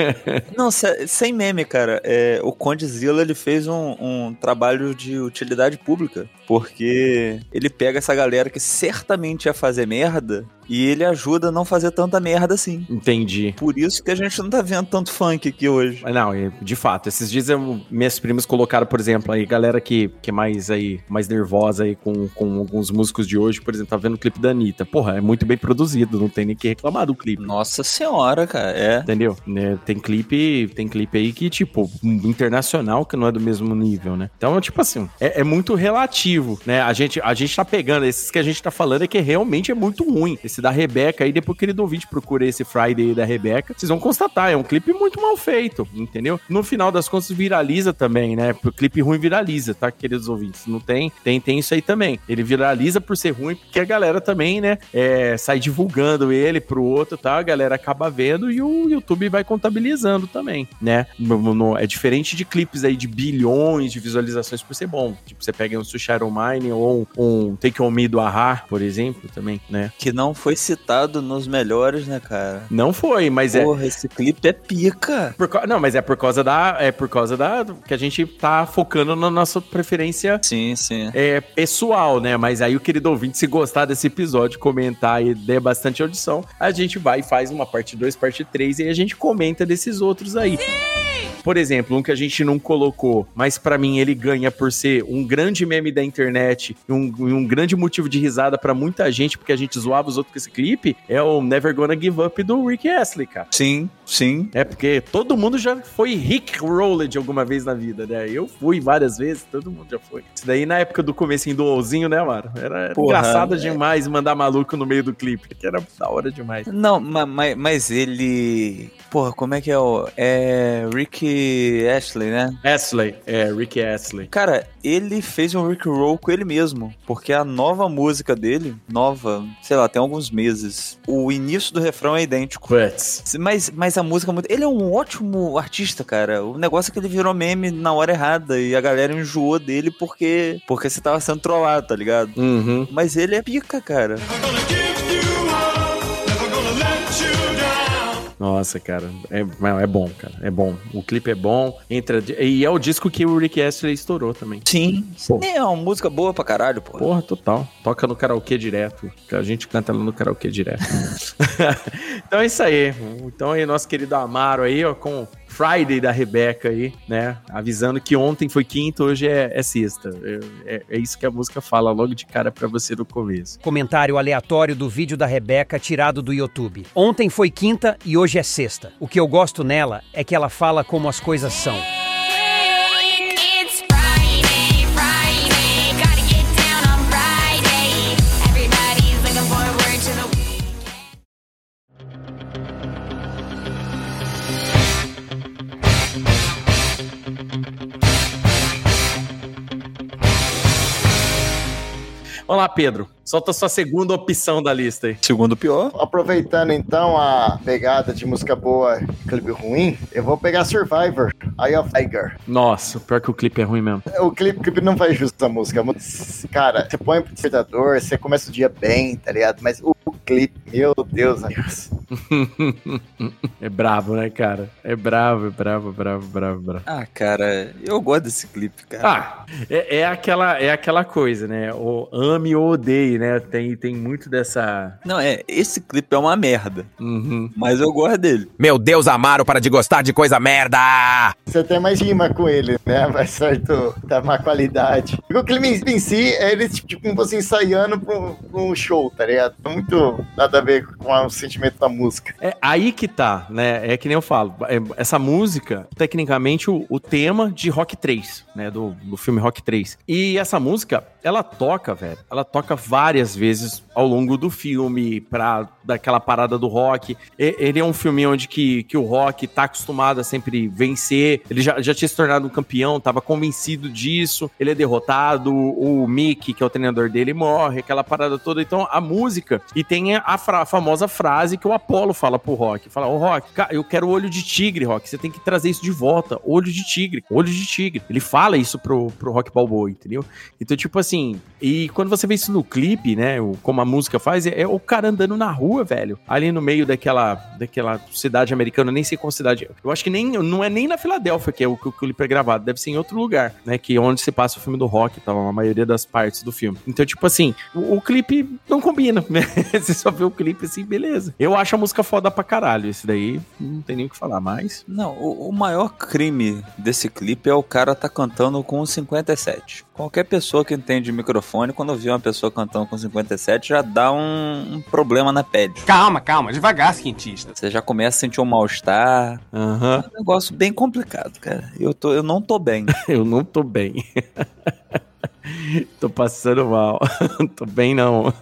Speaker 5: não, sem meme, cara. É, o Condzilla, ele fez um, um trabalho de utilidade pública. Porque ele pega essa galera que certamente ia fazer merda e ele ajuda a não fazer tanta merda assim.
Speaker 1: Entendi.
Speaker 5: Por isso que a gente não tá vendo tanto funk aqui hoje.
Speaker 1: Não, de fato. Esses dias eu, minhas primas colocaram, por exemplo, aí, galera que, que é mais aí, mais nervosa aí com, com alguns músicos de hoje, por exemplo, tá vendo o clipe da Anitta. Porra, é muito bem produzido, não tem nem que reclamar do clipe.
Speaker 5: Nossa senhora, cara, é.
Speaker 1: Entendeu? Né, tem clipe, tem clipe aí que, tipo, internacional, que não é do mesmo nível, né? Então, tipo assim, é, é muito relativo, né? A gente, a gente tá pegando, esses que a gente tá falando é que realmente é muito ruim. Esse da Rebeca aí, depois que ele ouvinte procura esse Friday da Rebeca, vocês vão constatar, é um clipe muito mal feito, entendeu? No final das contas, viraliza também, né? O clipe ruim viraliza, tá, queridos ouvintes? Não tem, tem, tem isso aí também. Ele viraliza por ser ruim, porque a galera também, né, é, sai divulgando ele pro outro, tá? A galera acaba vendo e o YouTube vai contabilizando também, né? No, no, é diferente de clipes aí de bilhões de visualizações por ser bom. Tipo, você pega um Susharo Mine ou um, um Take On Me do Ahá, por exemplo, também, né?
Speaker 5: Que não foi citado nos melhores, né, cara?
Speaker 1: Não foi, mas
Speaker 5: Porra,
Speaker 1: é.
Speaker 5: Porra, esse clipe é pica.
Speaker 1: Por, não, mas é por causa da. É por causa da. Que a gente tá focando na nossa preferência.
Speaker 5: Sim, sim.
Speaker 1: É, pessoal, né? Mas aí o querido ouvinte, se gostar desse episódio, comentar e der bastante audição, a gente vai e faz uma parte 2, parte 3 e a gente comenta desses outros aí. Sim! Por exemplo, um que a gente não colocou, mas para mim ele ganha por ser um grande meme da internet e um, um grande motivo de risada para muita gente, porque a gente zoava os outros com esse clipe, é o Never Gonna Give Up do Rick Astley, cara.
Speaker 5: Sim, sim.
Speaker 1: É porque todo mundo já foi Rick Rolled alguma vez na vida, né? Eu fui várias vezes, todo mundo já foi. Isso daí na época do começo do Ouzinho, né, mano? Era, era engraçado é... demais mandar maluco no meio do clipe, que era da hora demais.
Speaker 5: Não, mas, mas ele. Porra, como é que é o. É. Rick Ashley, né?
Speaker 1: Ashley, é, Rick Ashley.
Speaker 5: Cara, ele fez um Rick Roll com ele mesmo, porque a nova música dele, nova, sei lá, tem alguns meses, o início do refrão é idêntico.
Speaker 1: Puts.
Speaker 5: Mas, mas a música é muito... Ele é um ótimo artista, cara. O negócio é que ele virou meme na hora errada e a galera enjoou dele porque, porque você tava sendo trollado, tá ligado?
Speaker 1: Uhum.
Speaker 5: Mas ele é pica, cara.
Speaker 1: Nossa, cara, é, é bom, cara, é bom. O clipe é bom, entra e é o disco que o Rick Astley estourou também.
Speaker 5: Sim, pô. é uma música boa pra caralho, pô.
Speaker 1: Porra, total. Toca no karaokê direto, que a gente canta lá no karaokê direto. então é isso aí. Então aí nosso querido Amaro aí, ó, com Friday da Rebeca aí, né? Avisando que ontem foi quinta, hoje é, é sexta. É, é, é, isso que a música fala logo de cara para você no começo.
Speaker 2: Comentário aleatório do vídeo da Rebeca tirado do YouTube. Ontem foi quinta e hoje é sexta. O que eu gosto nela é que ela fala como as coisas são.
Speaker 1: Vamos lá, Pedro. Solta a sua segunda opção da lista aí.
Speaker 5: Segundo pior.
Speaker 4: Aproveitando então a pegada de música boa e clipe ruim, eu vou pegar Survivor, Eye of Tiger.
Speaker 1: Nossa, pior que o clipe é ruim mesmo.
Speaker 4: O clipe, o clipe não faz justo a música. Cara, você põe pro despertador, você começa o dia bem, tá ligado? Mas o, clipe, meu Deus, Deus.
Speaker 1: é bravo, né, cara? É bravo, é bravo, bravo, bravo, bravo.
Speaker 5: Ah, cara, eu gosto desse clipe, cara.
Speaker 1: Ah, é, é aquela, é aquela coisa, né? O ame ou odeie, né? Tem, tem muito dessa.
Speaker 5: Não, é, esse clipe é uma merda.
Speaker 1: Uhum.
Speaker 5: Mas eu gosto dele.
Speaker 19: Meu Deus, Amaro, para de gostar de coisa merda!
Speaker 4: Você tem mais rima com ele, né? Vai certo da má qualidade. O clipe em si é ele, tipo, você ensaiando pra um, pra um show, tá ligado? Muito nada a ver com o sentimento da música.
Speaker 1: É aí que tá, né? É que nem eu falo. é- Essa música, tecnicamente, o, o tema de Rock 3, né? Do, do filme Rock 3. E essa música, ela toca, velho. Ela toca várias vezes ao longo do filme pra daquela parada do rock. Ele é um filme onde que, que o rock tá acostumado a sempre vencer. Ele já, já tinha se tornado um campeão, tava convencido disso. Ele é derrotado. O Mickey, que é o treinador dele, morre. Aquela parada toda. Então, a música. E tem a, fra- a famosa frase que o Apollo fala pro Rock. Fala, ô Rock, cara, eu quero olho de tigre, Rock. Você tem que trazer isso de volta. Olho de tigre, olho de tigre. Ele fala isso pro, pro Rock Balboa, entendeu? Então, tipo assim, e quando você vê isso no clipe, né, como a música faz, é, é o cara andando na rua, velho, ali no meio daquela, daquela cidade americana, nem sei qual cidade. Eu acho que nem, não é nem na Filadélfia que é o que o clipe é gravado, deve ser em outro lugar, né, que é onde se passa o filme do rock, tá, a maioria das partes do filme. Então, tipo assim, o, o clipe não combina, né? você só vê o clipe assim, beleza. Eu acho a música foda pra caralho, esse daí não tem nem o que falar mais.
Speaker 5: Não, o, o maior crime desse clipe é o cara tá cantando com 57. Qualquer pessoa que entende microfone, quando vê uma pessoa cantando com 57, já dá um, um problema na pele.
Speaker 19: Calma, calma, devagar, cientista.
Speaker 5: Você já começa a sentir um mal-estar.
Speaker 1: Aham.
Speaker 5: É um negócio bem complicado, cara. Eu, tô, eu não tô bem.
Speaker 1: Eu não tô bem. tô passando mal. tô bem, não.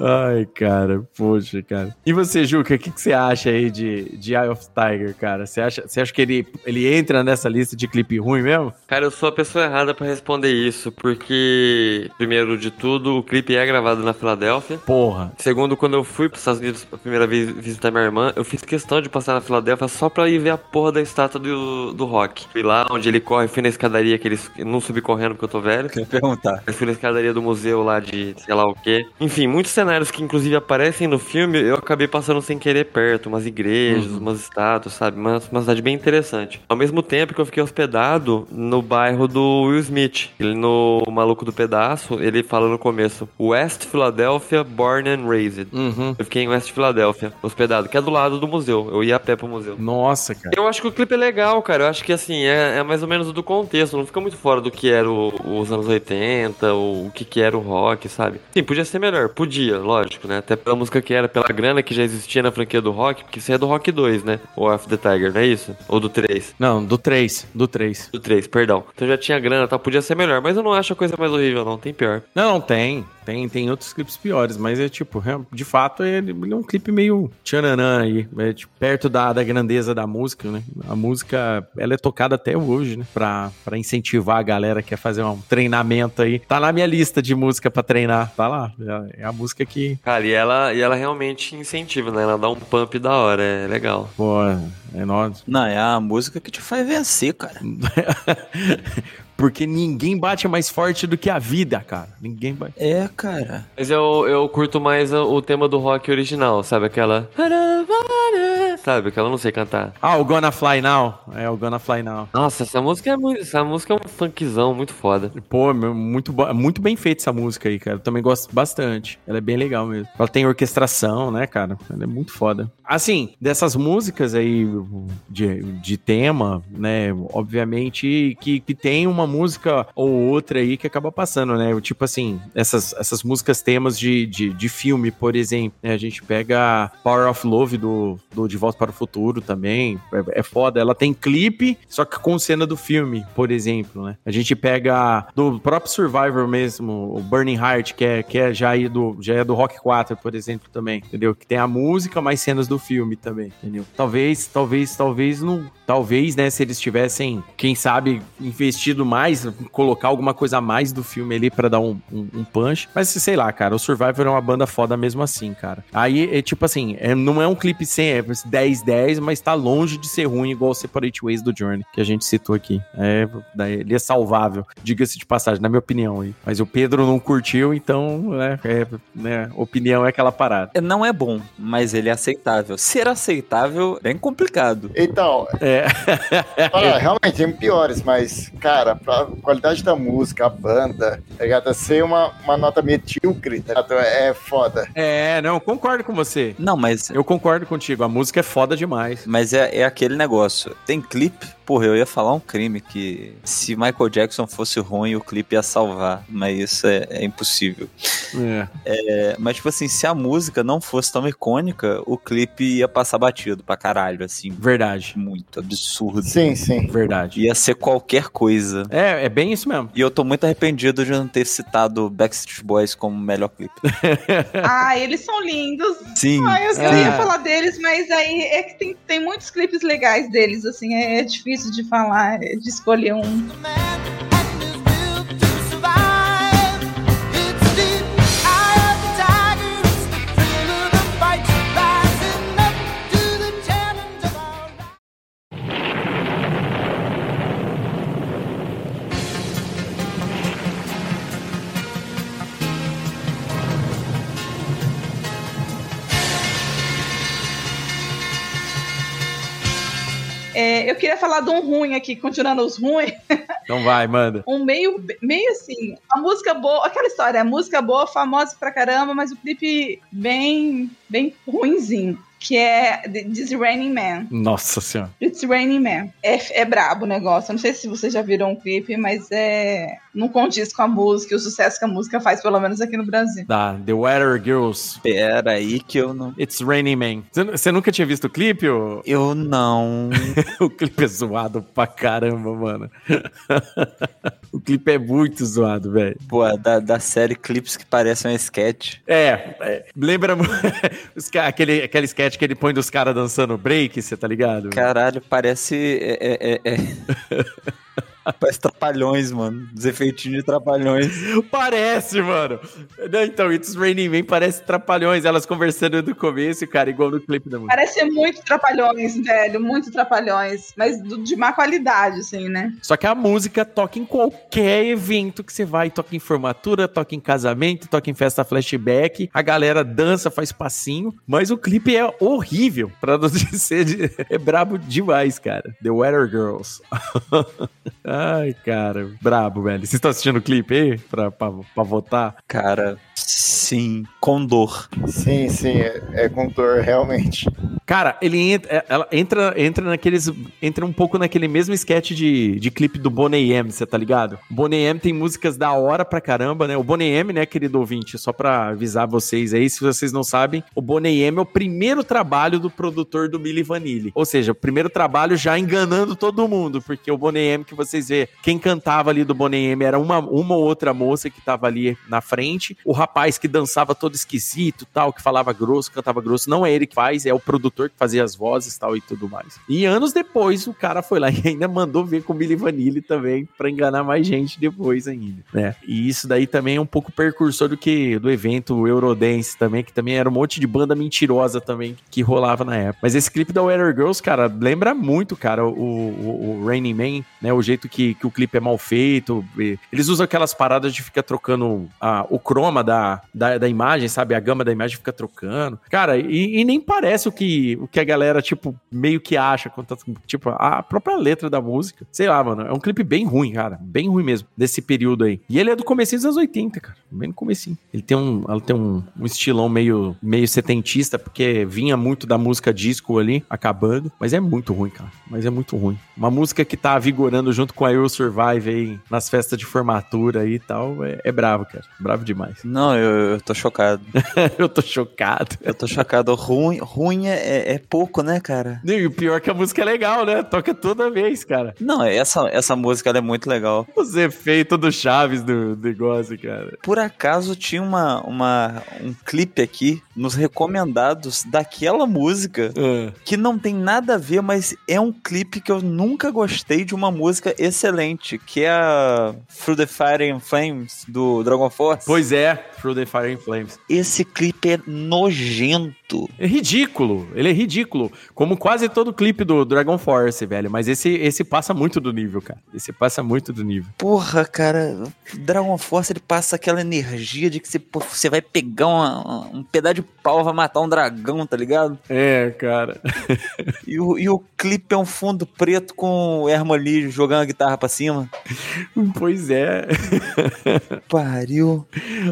Speaker 1: Ai, cara, poxa, cara. E você, Juca, o que, que você acha aí de, de Eye of Tiger, cara? Você acha, você acha que ele, ele entra nessa lista de clipe ruim mesmo?
Speaker 8: Cara, eu sou a pessoa errada pra responder isso, porque, primeiro de tudo, o clipe é gravado na Filadélfia.
Speaker 1: Porra.
Speaker 8: Segundo, quando eu fui pros Estados Unidos pela primeira vez visitar minha irmã, eu fiz questão de passar na Filadélfia só pra ir ver a porra da estátua do, do Rock. Fui lá onde ele corre, fui na escadaria que eles. Não subi correndo porque eu tô velho.
Speaker 5: Quer perguntar?
Speaker 8: Eu fui na escadaria do museu lá de sei lá o quê. Enfim, muitos cenários que inclusive aparecem no filme, eu acabei passando sem querer perto. Umas igrejas,
Speaker 1: Uhum.
Speaker 8: umas estátuas, sabe? Uma, uma cidade bem interessante. Ao mesmo tempo que eu fiquei hospedado no bairro do Will Smith. Ele no Maluco do Pedaço, ele fala no começo, West Philadelphia, born and raised.
Speaker 1: Uhum.
Speaker 8: Eu fiquei em West Philadelphia, hospedado, que é do lado do museu. Eu ia a pé pro museu.
Speaker 1: Nossa, cara.
Speaker 8: Eu acho que o clipe é legal, cara. Eu acho que assim, é, é mais ou menos do contexto. Não fica muito fora do que era o- os anos 80, ou o que, que era o rock, sabe? Sim, podia ser melhor. Podia, lógico, né? Até pela música que era, pela grana que já existia na franquia do rock, porque isso é do Rock 2, né? O Off the Tiger, não é isso? Ou do 3?
Speaker 1: Não, do 3. Do 3.
Speaker 8: Do 3, perdão. Então já tinha grana, tá? Podia ser melhor, mas eu não acho a coisa mais horrível, não. Tem pior.
Speaker 1: Não, tem. Tem, tem outros clipes piores, mas é tipo, real- de fato, ele, ele é um clipe meio tchananã aí. É, tipo, perto da, da grandeza da música, né? A música, ela é tocada até hoje, né? Pra, pra incentivar a galera que quer fazer um treinamento aí. Tá na minha lista de música pra treinar. Tá lá. É a música que,
Speaker 8: Cara, e ela, e ela realmente incentiva, né? Ela dá um pump da hora, é legal.
Speaker 1: pô, é nóis.
Speaker 5: Não, é a música que te faz vencer, cara.
Speaker 1: Porque ninguém bate mais forte do que a vida, cara. Ninguém bate.
Speaker 5: É, cara.
Speaker 8: Mas eu, eu curto mais o, o tema do rock original, sabe? Aquela. Sabe? Aquela eu não sei cantar.
Speaker 1: Ah, o Gonna Fly Now. É, o Gonna Fly Now.
Speaker 8: Nossa, essa música é muito. Essa música é um funkzão muito foda.
Speaker 1: Pô, meu, muito, muito bem feita essa música aí, cara. Eu também gosto bastante. Ela é bem legal mesmo. Ela tem orquestração, né, cara? Ela é muito foda. Assim, dessas músicas aí de, de tema, né? Obviamente que, que tem uma música ou outra aí que acaba passando, né? Tipo assim, essas, essas músicas temas de, de, de filme, por exemplo. né? A gente pega Power of Love do, do De Volta para o Futuro também. É, é foda. Ela tem clipe, só que com cena do filme, por exemplo, né? A gente pega do próprio Survivor mesmo, o Burning Heart, que é, que é já, aí do, já é do Rock 4, por exemplo, também, entendeu? Que tem a música, mais cenas do filme também, entendeu? Talvez, talvez, talvez não. Talvez, né, se eles tivessem, quem sabe, investido mais, colocar alguma coisa a mais do filme ali pra dar um, um, um punch. Mas sei lá, cara, o Survivor é uma banda foda mesmo assim, cara. Aí é tipo assim, é, não é um clipe sem é 10-10, mas tá longe de ser ruim igual o Separate Ways do Journey, que a gente citou aqui. É, daí ele é salvável, diga-se de passagem, na minha opinião. aí. Mas o Pedro não curtiu, então, né, é, né, opinião é aquela parada.
Speaker 5: Não é bom, mas ele é aceitável. Ser aceitável é bem complicado.
Speaker 4: Então,
Speaker 1: É.
Speaker 4: Olha, realmente tem piores, mas, cara, pra qualidade da música, a banda, tá ligado? Ser uma, uma nota medíocre, tá ligado? É foda.
Speaker 1: É, não, concordo com você.
Speaker 5: Não, mas.
Speaker 1: Eu concordo contigo, a música é foda demais.
Speaker 5: Mas é, é aquele negócio. Tem clipe, porra, eu ia falar um crime que se Michael Jackson fosse ruim, o clipe ia salvar. Mas isso é, é impossível.
Speaker 1: É.
Speaker 5: É, mas, tipo assim, se a música não fosse tão icônica, o clipe ia passar batido pra caralho, assim.
Speaker 1: Verdade.
Speaker 5: Muito absurdo.
Speaker 4: Sim, sim.
Speaker 1: Verdade.
Speaker 5: Ia ser qualquer coisa.
Speaker 1: É, é bem isso mesmo.
Speaker 5: E eu tô muito arrependido de não ter citado Backstreet Boys como melhor clipe.
Speaker 3: Ah, eles são lindos.
Speaker 5: Sim.
Speaker 3: Ah, eu
Speaker 1: É.
Speaker 3: queria falar deles, mas aí é que tem, tem muitos clipes legais deles, assim, é difícil de falar, de escolher um. É, eu queria falar de um ruim aqui, continuando os ruins.
Speaker 1: Então vai, manda.
Speaker 3: Um meio, meio assim, a música boa, aquela história, a música boa, famosa pra caramba, mas o clipe bem, bem ruinzinho. Que é This Raining Man.
Speaker 1: Nossa senhora.
Speaker 3: It's Raining Man. É, é brabo o negócio. Eu não sei se vocês já viram um clipe, mas é. Não condiz com a música, e o sucesso que a música faz, pelo menos aqui no Brasil.
Speaker 1: Da The Weather Girls.
Speaker 5: Pera aí que eu não.
Speaker 1: It's Raining Man. Você, nunca tinha visto o clipe? Ou...
Speaker 5: Eu não.
Speaker 1: o clipe é zoado pra caramba, mano. o clipe é muito zoado, velho.
Speaker 5: Pô, é da, da série clipes que parecem um sketch.
Speaker 1: É, é, lembra aquele, aquele sketch que ele põe dos caras dançando break, você tá ligado?
Speaker 5: Caralho, parece. É, é, é, é. parece trapalhões, mano. Os efeitinhos de trapalhões.
Speaker 1: Parece, mano. Não, Então, It's Raining Man parece trapalhões, elas conversando do começo, cara, igual no clipe da música.
Speaker 3: Parece muito trapalhões, velho. Muito trapalhões. Mas de má qualidade, assim, né?
Speaker 1: Só que a música toca em qualquer evento que você vai. Toca em formatura, toca em casamento, toca em festa flashback. A galera dança, faz passinho. Mas o clipe é horrível. Pra não dizer. de- É brabo demais, cara. The Weather Girls. Ai, cara. Brabo, velho. Vocês estão assistindo o clipe aí? Pra, pra, pra votar?
Speaker 5: Cara, sim. Com dor.
Speaker 4: Sim, sim, é, é com dor, realmente.
Speaker 1: Cara, ele entra, ela entra, entra naqueles. Entra um pouco naquele mesmo sketch de, de clipe do Boney M, você tá ligado? Boney M tem músicas da hora pra caramba, né? O Boney M, né, querido ouvinte, só pra avisar vocês aí, se vocês não sabem, o Boney M é o primeiro trabalho do produtor do Milli Vanilli. Ou seja, o primeiro trabalho já enganando todo mundo, porque o Boney M que vocês vê, quem cantava ali do Boney M era uma, uma ou outra moça que tava ali na frente, o rapaz que dançava todo esquisito, tal, que falava grosso, cantava grosso, não é ele que faz, é o produtor que fazia as vozes, tal e tudo mais. E anos depois o cara foi lá e ainda mandou ver com o Billy Vanilli também pra enganar mais gente depois ainda, né? E isso daí também é um pouco precursor do que do evento Eurodance também, que também era um monte de banda mentirosa também que rolava na época. Mas esse clipe da Weather Girls, cara, lembra muito, cara, o, o, o Man, né? O jeito que, que o clipe é mal feito. Eles usam aquelas paradas de ficar trocando a, o croma da, da, da imagem, sabe? A gama da imagem fica trocando. Cara, e, e nem parece o que, o que a galera, tipo, meio que acha. tá- Tipo, a própria letra da música. Sei lá, mano. É um clipe bem ruim, cara. Bem ruim mesmo, desse período aí. E ele é do comecinho dos anos 80, cara. Bem no comecinho. Ele tem um, ela tem um, um estilão meio, meio setentista, porque vinha muito da música disco ali, acabando. Mas é muito ruim, cara. Mas é muito ruim. Uma música que tá vigorando junto com a Eu Survive aí, nas festas de formatura aí e tal, é, é bravo, cara. Bravo demais.
Speaker 5: Não, eu, eu Eu tô chocado.
Speaker 1: eu tô chocado.
Speaker 5: Eu tô chocado. Ruim, ruim é, é pouco, né, cara?
Speaker 1: E o pior é que a música é legal, né? Toca toda vez, cara.
Speaker 5: Não, essa, essa música é muito legal.
Speaker 1: Os efeitos do Chaves do negócio, cara.
Speaker 5: Por acaso tinha uma, uma, um clipe aqui nos recomendados daquela música
Speaker 1: Ah.
Speaker 5: que não tem nada a ver, mas é um clipe que eu nunca gostei de uma música excelente, que é a Through the Fire and Flames do Dragon Force.
Speaker 1: Pois é, Through the Fire and Flames.
Speaker 5: Esse clipe é nojento.
Speaker 1: É ridículo, ele é ridículo. Como quase todo clipe do Dragon Force, velho. Mas esse, esse passa muito do nível, cara. Esse passa muito do nível.
Speaker 5: Porra, cara, Dragon Force ele passa aquela energia de que você, pô, você vai pegar uma- um pedaço de pau, vai matar um dragão, tá ligado?
Speaker 1: É, cara.
Speaker 5: E o, e o clipe é um fundo preto com o Hermali jogando a guitarra pra cima.
Speaker 1: Pois é.
Speaker 5: Pariu.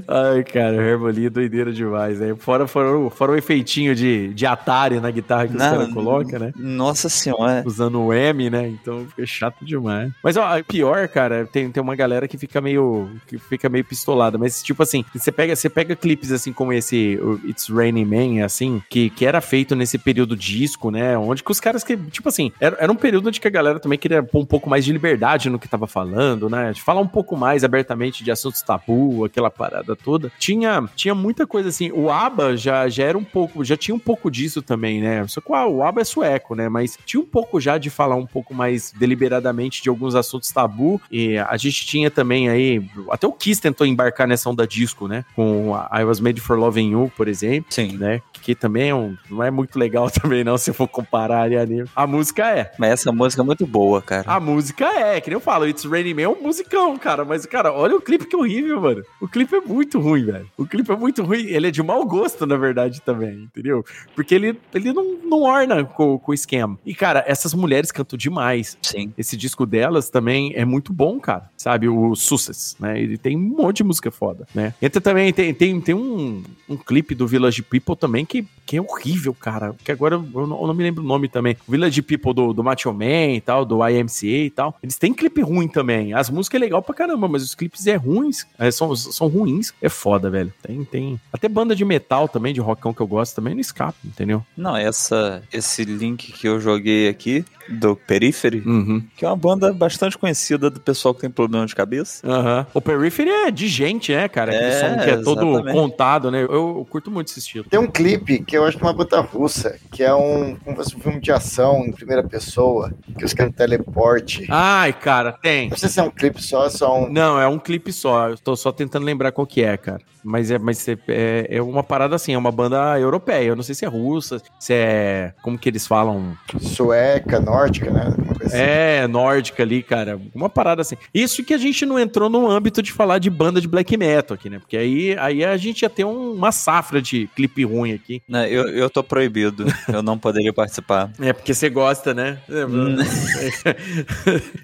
Speaker 1: Ai, cara, o Hermali é doideira demais, né? Fora, fora, o- fora o efeitinho de, de Atari na guitarra que os
Speaker 5: Não,
Speaker 1: caras colocam, né?
Speaker 5: Nossa senhora.
Speaker 1: Usando o M, né? Então fica chato demais. Mas, ó, pior, cara, tem, tem uma galera que fica meio que fica meio pistolada. Mas, tipo assim, você pega, você pega clipes assim como esse It's Raining Man, assim, que, que era feito nesse período disco, né? Onde que os caras que, tipo assim, era, era um período onde que a galera também queria pôr um pouco mais de liberdade no que tava falando, né? De falar um pouco mais abertamente de assuntos tabu, aquela parada toda. Tinha, tinha muita coisa assim. O ABBA já, já era um pouco, já tinha um pouco disso também, né? Só que ah, o ABBA é sueco, né? Mas tinha um pouco já de falar um pouco mais deliberadamente de alguns assuntos tabu. E a gente tinha também aí, até o Kiss tentou embarcar nessa onda disco, né? Com a I Was Made for Loving You, por exemplo.
Speaker 5: Sim.
Speaker 1: Né? Que também é um, não é muito legal também, não, se for comparar ali a nível. A música é.
Speaker 5: Mas essa música é muito boa, cara.
Speaker 1: A música é, que nem eu falo, It's Raining Man é um musicão, cara. Mas, cara, olha o clipe que horrível, mano. O clipe é muito ruim, velho. O clipe é muito ruim. Ele é de mau gosto, na verdade, também, entendeu? Porque ele, ele não, não orna com, com o esquema. E, cara, essas mulheres cantam demais.
Speaker 5: Sim.
Speaker 1: Esse disco delas também é muito bom, cara. Sabe? O Success, né? Ele tem um monte de música foda, né? Entra também, tem, tem, tem um, um clipe do Village People também que, que é horrível, cara. Que agora eu não, eu não me lembro o nome também. Village People do, do Macho Man e tal, do IMCA e tal. Eles têm clipe ruim também. As músicas é legal pra caramba, mas os clipes é ruins. É, são, são ruins. É foda, velho. Tem, tem. Até banda de metal também, de rockão que eu gosto também, não escapa, entendeu?
Speaker 5: Não, essa, esse link que eu joguei aqui do Periphery,
Speaker 1: Uhum.
Speaker 5: que é uma banda bastante conhecida do pessoal que tem problema de cabeça.
Speaker 1: Aham. O Periphery é de gente, né, cara? Aquele
Speaker 5: É,
Speaker 1: som que é todo
Speaker 5: exatamente.
Speaker 1: contado, né? Eu, eu curto muito esse estilo.
Speaker 4: Tem um clipe que eu acho que é uma banda russa, que é um, um filme de ação em primeira pessoa, que os caras teleporte.
Speaker 1: Ai, cara, tem.
Speaker 4: Não sei se é um clipe só, só um.
Speaker 1: Não, é um clipe só. Eu tô só tentando lembrar qual que é, cara. Mas é, mas é, é, é uma parada assim, é uma banda europeia. Eu não sei se é russa, se é. Como que eles falam?
Speaker 4: Sueca, nórdica, né? Uma coisa assim.
Speaker 1: É, nórdica ali, cara. Uma parada assim. Isso que a gente não entrou no âmbito de falar de banda de black metal aqui, né? Porque aí, aí a gente ia ter um- uma safra de clipe ruim aqui.
Speaker 5: Né, eu, eu tô proibido. eu não poderia participar.
Speaker 1: É, porque você gosta, né?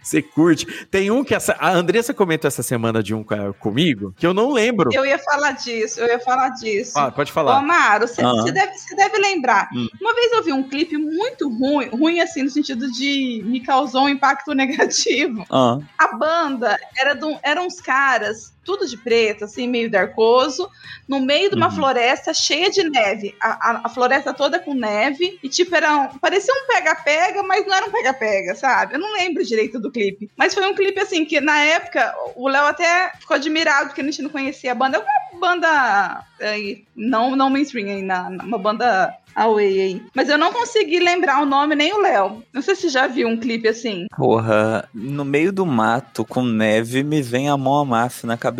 Speaker 1: Você curte. Tem um que essa, a Andressa comentou essa semana de um comigo, que eu não lembro.
Speaker 3: Eu ia falar disso, eu ia falar disso.
Speaker 1: Ah, pode
Speaker 3: Ô,
Speaker 1: falar.
Speaker 3: Amaro, você
Speaker 1: Aham.
Speaker 3: deve, você deve lembrar.
Speaker 1: Hum.
Speaker 3: Uma vez eu vi um clipe muito ruim, ruim assim, no sentido de me causou um impacto negativo.
Speaker 5: Ah.
Speaker 3: A banda era de um- eram uns caras, tudo de preto, assim, meio darkoso, no meio de uma
Speaker 5: Uhum.
Speaker 3: floresta cheia de neve. A, a- a floresta toda com neve. E, tipo, era um, parecia um pega-pega, mas não era um pega-pega, sabe? Eu não lembro direito do clipe. Mas foi um clipe, assim, que na época o Léo até ficou admirado, porque a gente não conhecia a banda. É uma banda aí, não, não mainstream, aí, na, na- uma banda away aí. Mas eu não consegui lembrar o nome nem o Léo. Não sei se você já viu um clipe assim.
Speaker 5: Porra, no meio do mato com neve me vem a mão a máfia na cabeça,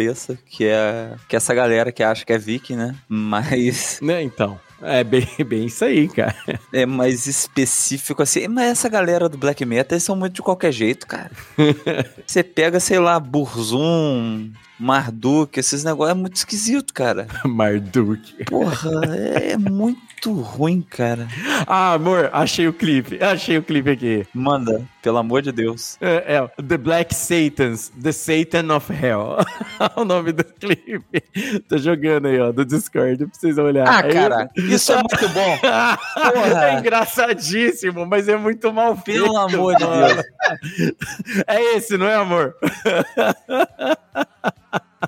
Speaker 5: que é que é essa galera que acha que é viking, né? Mas
Speaker 1: Né, então. É bem, bem isso aí, cara.
Speaker 5: é mais específico assim. Mas essa galera do black metal, eles são muito de qualquer jeito, cara. Você pega, sei lá, Burzum, Marduk, esses negócios é muito esquisito, cara.
Speaker 1: Marduk.
Speaker 5: Porra, é muito ruim, cara.
Speaker 1: Ah, amor, achei o clipe. Achei o clipe aqui.
Speaker 5: Manda, pelo amor de Deus.
Speaker 1: É, é, The Black Satans, The Satan of Hell. o nome do clipe. Tô jogando aí, ó, do Discord pra vocês olharem.
Speaker 5: Ah,
Speaker 1: É
Speaker 5: cara, isso é muito bom. Porra.
Speaker 1: É engraçadíssimo, mas é muito mal feito.
Speaker 5: Pelo amor de. Deus.
Speaker 1: É esse, não é, amor?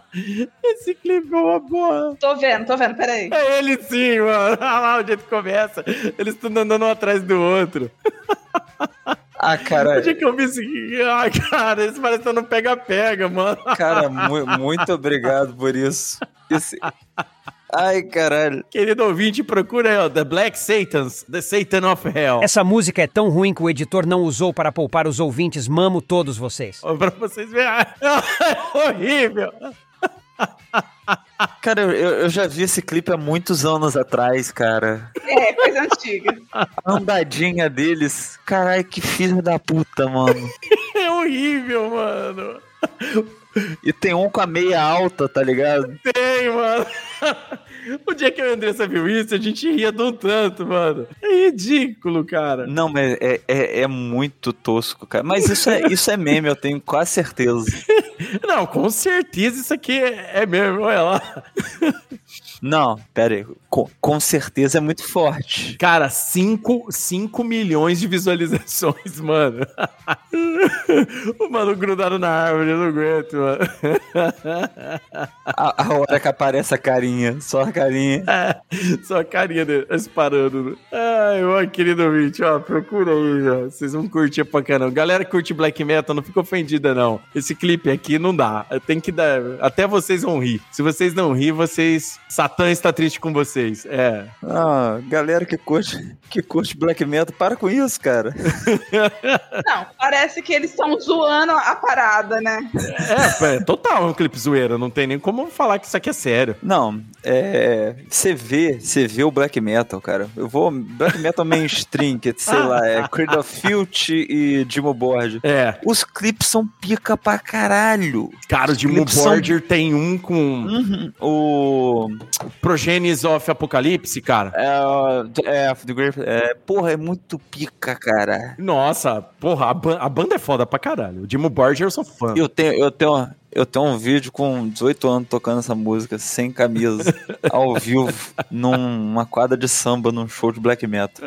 Speaker 1: Esse clipe é uma boa.
Speaker 3: Tô vendo, tô vendo, peraí.
Speaker 1: É ele sim, mano. Olha lá o jeito que começa. Eles estão andando um atrás do outro.
Speaker 5: Ah, cara.
Speaker 1: Onde é que eu vi isso aqui? Ah, cara, eles parecem que no pega-pega, mano.
Speaker 5: Cara, mu- muito obrigado por isso. Esse- Ai, caralho.
Speaker 1: Querido ouvinte, procura aí, ó. The Black Satans, The Satan of Hell.
Speaker 2: Essa música é tão ruim que o editor não usou para poupar os ouvintes. Mamo todos vocês.
Speaker 1: Pra vocês verem. É horrível.
Speaker 5: Cara, eu, eu já vi esse clipe há muitos anos atrás, cara.
Speaker 3: É, coisa antiga.
Speaker 5: A andadinha deles. Caralho, que filho da puta, mano.
Speaker 1: É horrível, mano.
Speaker 5: E tem um com a meia alta, tá ligado?
Speaker 1: Tem, mano. O dia que a Andressa viu isso, a gente ria de um tanto, mano. É ridículo, cara.
Speaker 5: Não, mas é, é, é muito tosco, cara. Mas isso é, isso é meme, eu tenho quase certeza.
Speaker 1: Não, com certeza isso aqui é, é mesmo, olha lá.
Speaker 5: Não, pera aí. Com, com certeza é muito forte.
Speaker 1: Cara, 5 milhões de visualizações, mano. o mano grudado na árvore, eu não aguento, mano.
Speaker 5: A, a hora que aparece a carinha, só a carinha.
Speaker 1: É, só a carinha dele disparando. Ai, ó, querido ouvinte, ó, procura aí, ó. Vocês vão curtir pra caramba. Galera que curte black metal, não fica ofendida, não. Esse clipe aqui não dá. Tem que dar. Até vocês vão rir. Se vocês não rir, vocês. Satã está triste com vocês. É.
Speaker 5: Ah, galera que curte, que curte black metal, para com isso, cara.
Speaker 3: Não, parece que eles estão zoando a parada, né?
Speaker 1: É, é total um clipe zoeira. Não tem nem como falar que isso aqui é sério.
Speaker 5: Não, é. Você vê, você vê o black metal, cara. Eu vou. Black metal mainstream, que sei lá, é Creed of Filth e Dimo Borg.
Speaker 1: É.
Speaker 5: Os clipes são pica pra caralho.
Speaker 1: Cara, o Dimo
Speaker 5: clipes são-
Speaker 1: tem um com
Speaker 5: Uhum. O.
Speaker 1: Progenies of Apocalipse, cara.
Speaker 5: É, é, The Great- é, porra, é muito pica, cara.
Speaker 1: Nossa, porra, a, ban- a banda é foda pra caralho. O Dimo Borger eu sou fã.
Speaker 5: Eu tenho, eu tenho, eu tenho um vídeo com 18 anos tocando essa música sem camisa, ao vivo, numa quadra de samba, num show de black metal.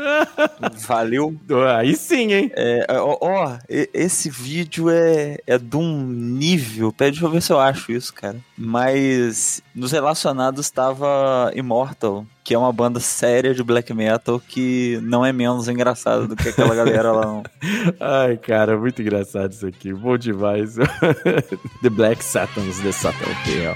Speaker 5: Valeu.
Speaker 1: Aí sim, hein?
Speaker 5: É, ó, ó, esse vídeo é, é de um nível. Pera, deixa eu ver se eu acho isso, cara. Mas nos relacionados estava Immortal, que é uma banda séria de black metal que não é menos engraçada do que aquela galera lá. Não.
Speaker 1: Ai, cara, muito engraçado isso aqui. Bom demais. the Black Satans, The Satan Hell.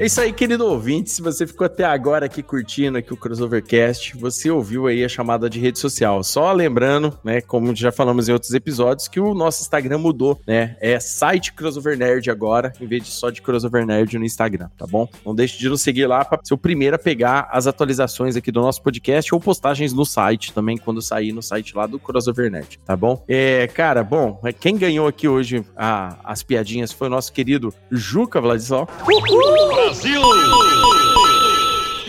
Speaker 1: É isso aí, querido ouvinte. Se você ficou até agora aqui curtindo aqui o Crossovercast, você ouviu aí a chamada de rede social. Só lembrando, né, como já falamos em outros episódios, que o nosso Instagram mudou, né? É site Crossover Nerd agora, em vez de só de Crossover Nerd no Instagram, tá bom? Não deixe de nos seguir lá para ser o primeiro a pegar as atualizações aqui do nosso podcast ou postagens no site também, quando sair no site lá do Crossover Nerd, tá bom? É, cara, bom, é, quem ganhou aqui hoje a- as piadinhas foi o nosso querido Juca Vladislau.
Speaker 18: Brasil!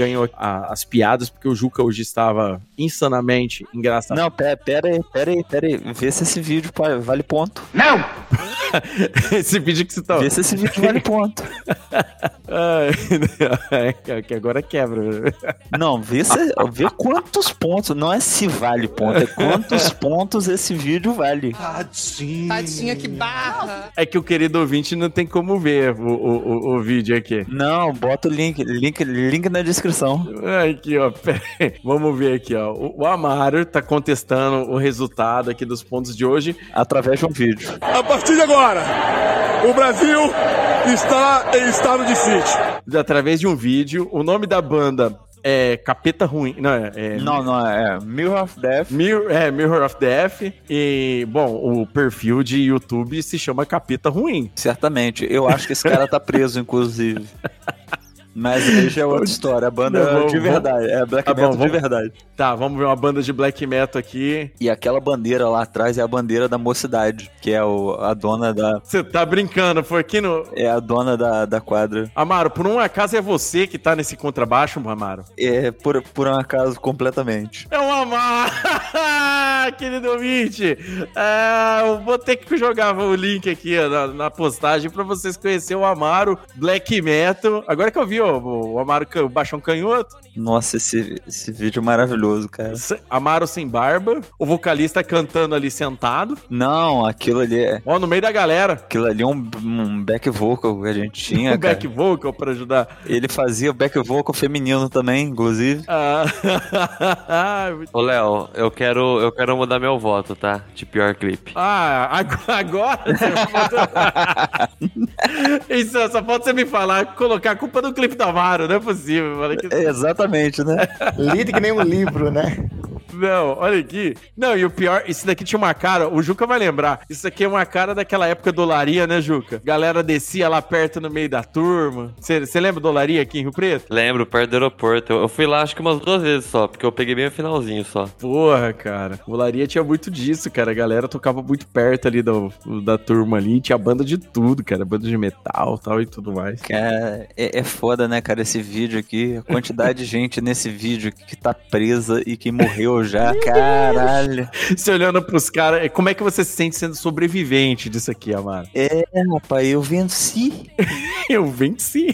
Speaker 1: Ganhou a- as piadas, porque o Juca hoje estava insanamente engraçado.
Speaker 5: Não, pera, pera aí, pera aí, pera aí. Vê se esse vídeo vale ponto.
Speaker 1: Não! esse vídeo que você tá.
Speaker 5: Vê se esse vídeo vale ponto.
Speaker 1: É que agora quebra.
Speaker 5: Não, vê, se, vê quantos pontos. Não é se vale ponto, é quantos pontos esse vídeo vale.
Speaker 1: Tadinho.
Speaker 20: Tadinha que barra.
Speaker 1: É que o querido ouvinte não tem como ver o, o, o, o vídeo aqui.
Speaker 5: Não, bota o link, link, link na descrição descrição.
Speaker 1: Aqui, ó. pera aí. Vamos ver aqui, ó. O, o Amaro tá contestando o resultado aqui dos pontos de hoje.
Speaker 5: Através de um vídeo.
Speaker 6: A partir de agora, o Brasil está em estado de sítio.
Speaker 1: Através de um vídeo. O nome da banda é Capeta Ruim. Não, é. é
Speaker 5: Não, não, é Mirror of Death.
Speaker 1: Mirror, é, Mirror of Death. E, bom, o perfil de YouTube se chama Capeta Ruim.
Speaker 5: Certamente. Eu acho que esse cara tá preso, inclusive. Mas aí já é outra história. A banda
Speaker 1: Não, vamos-
Speaker 5: de verdade. É black
Speaker 1: Tá bom,
Speaker 5: metal de
Speaker 1: vamos-
Speaker 5: verdade.
Speaker 1: Tá, vamos ver uma banda de black metal aqui.
Speaker 5: E aquela bandeira lá atrás é a bandeira da mocidade, que é o, a dona da.
Speaker 1: Você tá brincando, foi aqui no.
Speaker 5: É a dona da, da quadra.
Speaker 1: Amaro, por um acaso é você que tá nesse contrabaixo, Amaro?
Speaker 5: É por, por um acaso completamente.
Speaker 1: É o Amaro! Querido ouvinte, é, eu vou ter que jogar o link aqui na, na postagem pra vocês conhecerem o Amaro Black Metal. Agora que eu vi ó, o Amaro o baixão canhoto,
Speaker 5: Nossa, esse, esse vídeo é maravilhoso, cara.
Speaker 1: Amaro sem barba, o vocalista cantando ali sentado,
Speaker 5: Não, aquilo ali é.
Speaker 1: ó, no meio da galera.
Speaker 5: Aquilo ali é um, um back vocal que a gente tinha,
Speaker 1: o
Speaker 5: cara.
Speaker 1: back vocal pra ajudar.
Speaker 5: Ele fazia back vocal feminino também, inclusive.
Speaker 1: Ah,
Speaker 8: Ô, Léo, eu quero, eu quero mudar meu voto, tá? De pior clipe.
Speaker 1: Ah, ag- agora Isso, só pode você me falar, colocar a culpa no clipe do Amaro, não é possível. Mano.
Speaker 5: Exatamente, né?
Speaker 4: Lide que nem um livro, né?
Speaker 1: Não, olha aqui. Não, e o pior, isso daqui tinha uma cara, o Juca vai lembrar. Isso aqui é uma cara daquela época do Olaria, né, Juca? Galera descia lá perto no meio da turma. Você lembra do Olaria aqui em Rio Preto?
Speaker 8: Lembro, perto do aeroporto. Eu eu fui lá acho que umas duas vezes só, porque eu peguei bem o finalzinho só.
Speaker 1: Porra, cara. O Olaria tinha muito disso, cara. A galera tocava muito perto ali do, da turma ali. Tinha banda de tudo, cara. Banda de metal tal e tudo mais.
Speaker 5: Cara, é, é foda, né, cara, esse vídeo aqui. A quantidade de gente nesse vídeo que tá presa e que morreu já. Caralho.
Speaker 1: Você olhando pros caras, como é que você se sente sendo sobrevivente disso aqui, Amaro?
Speaker 5: É, rapaz, eu venci.
Speaker 1: Eu venci.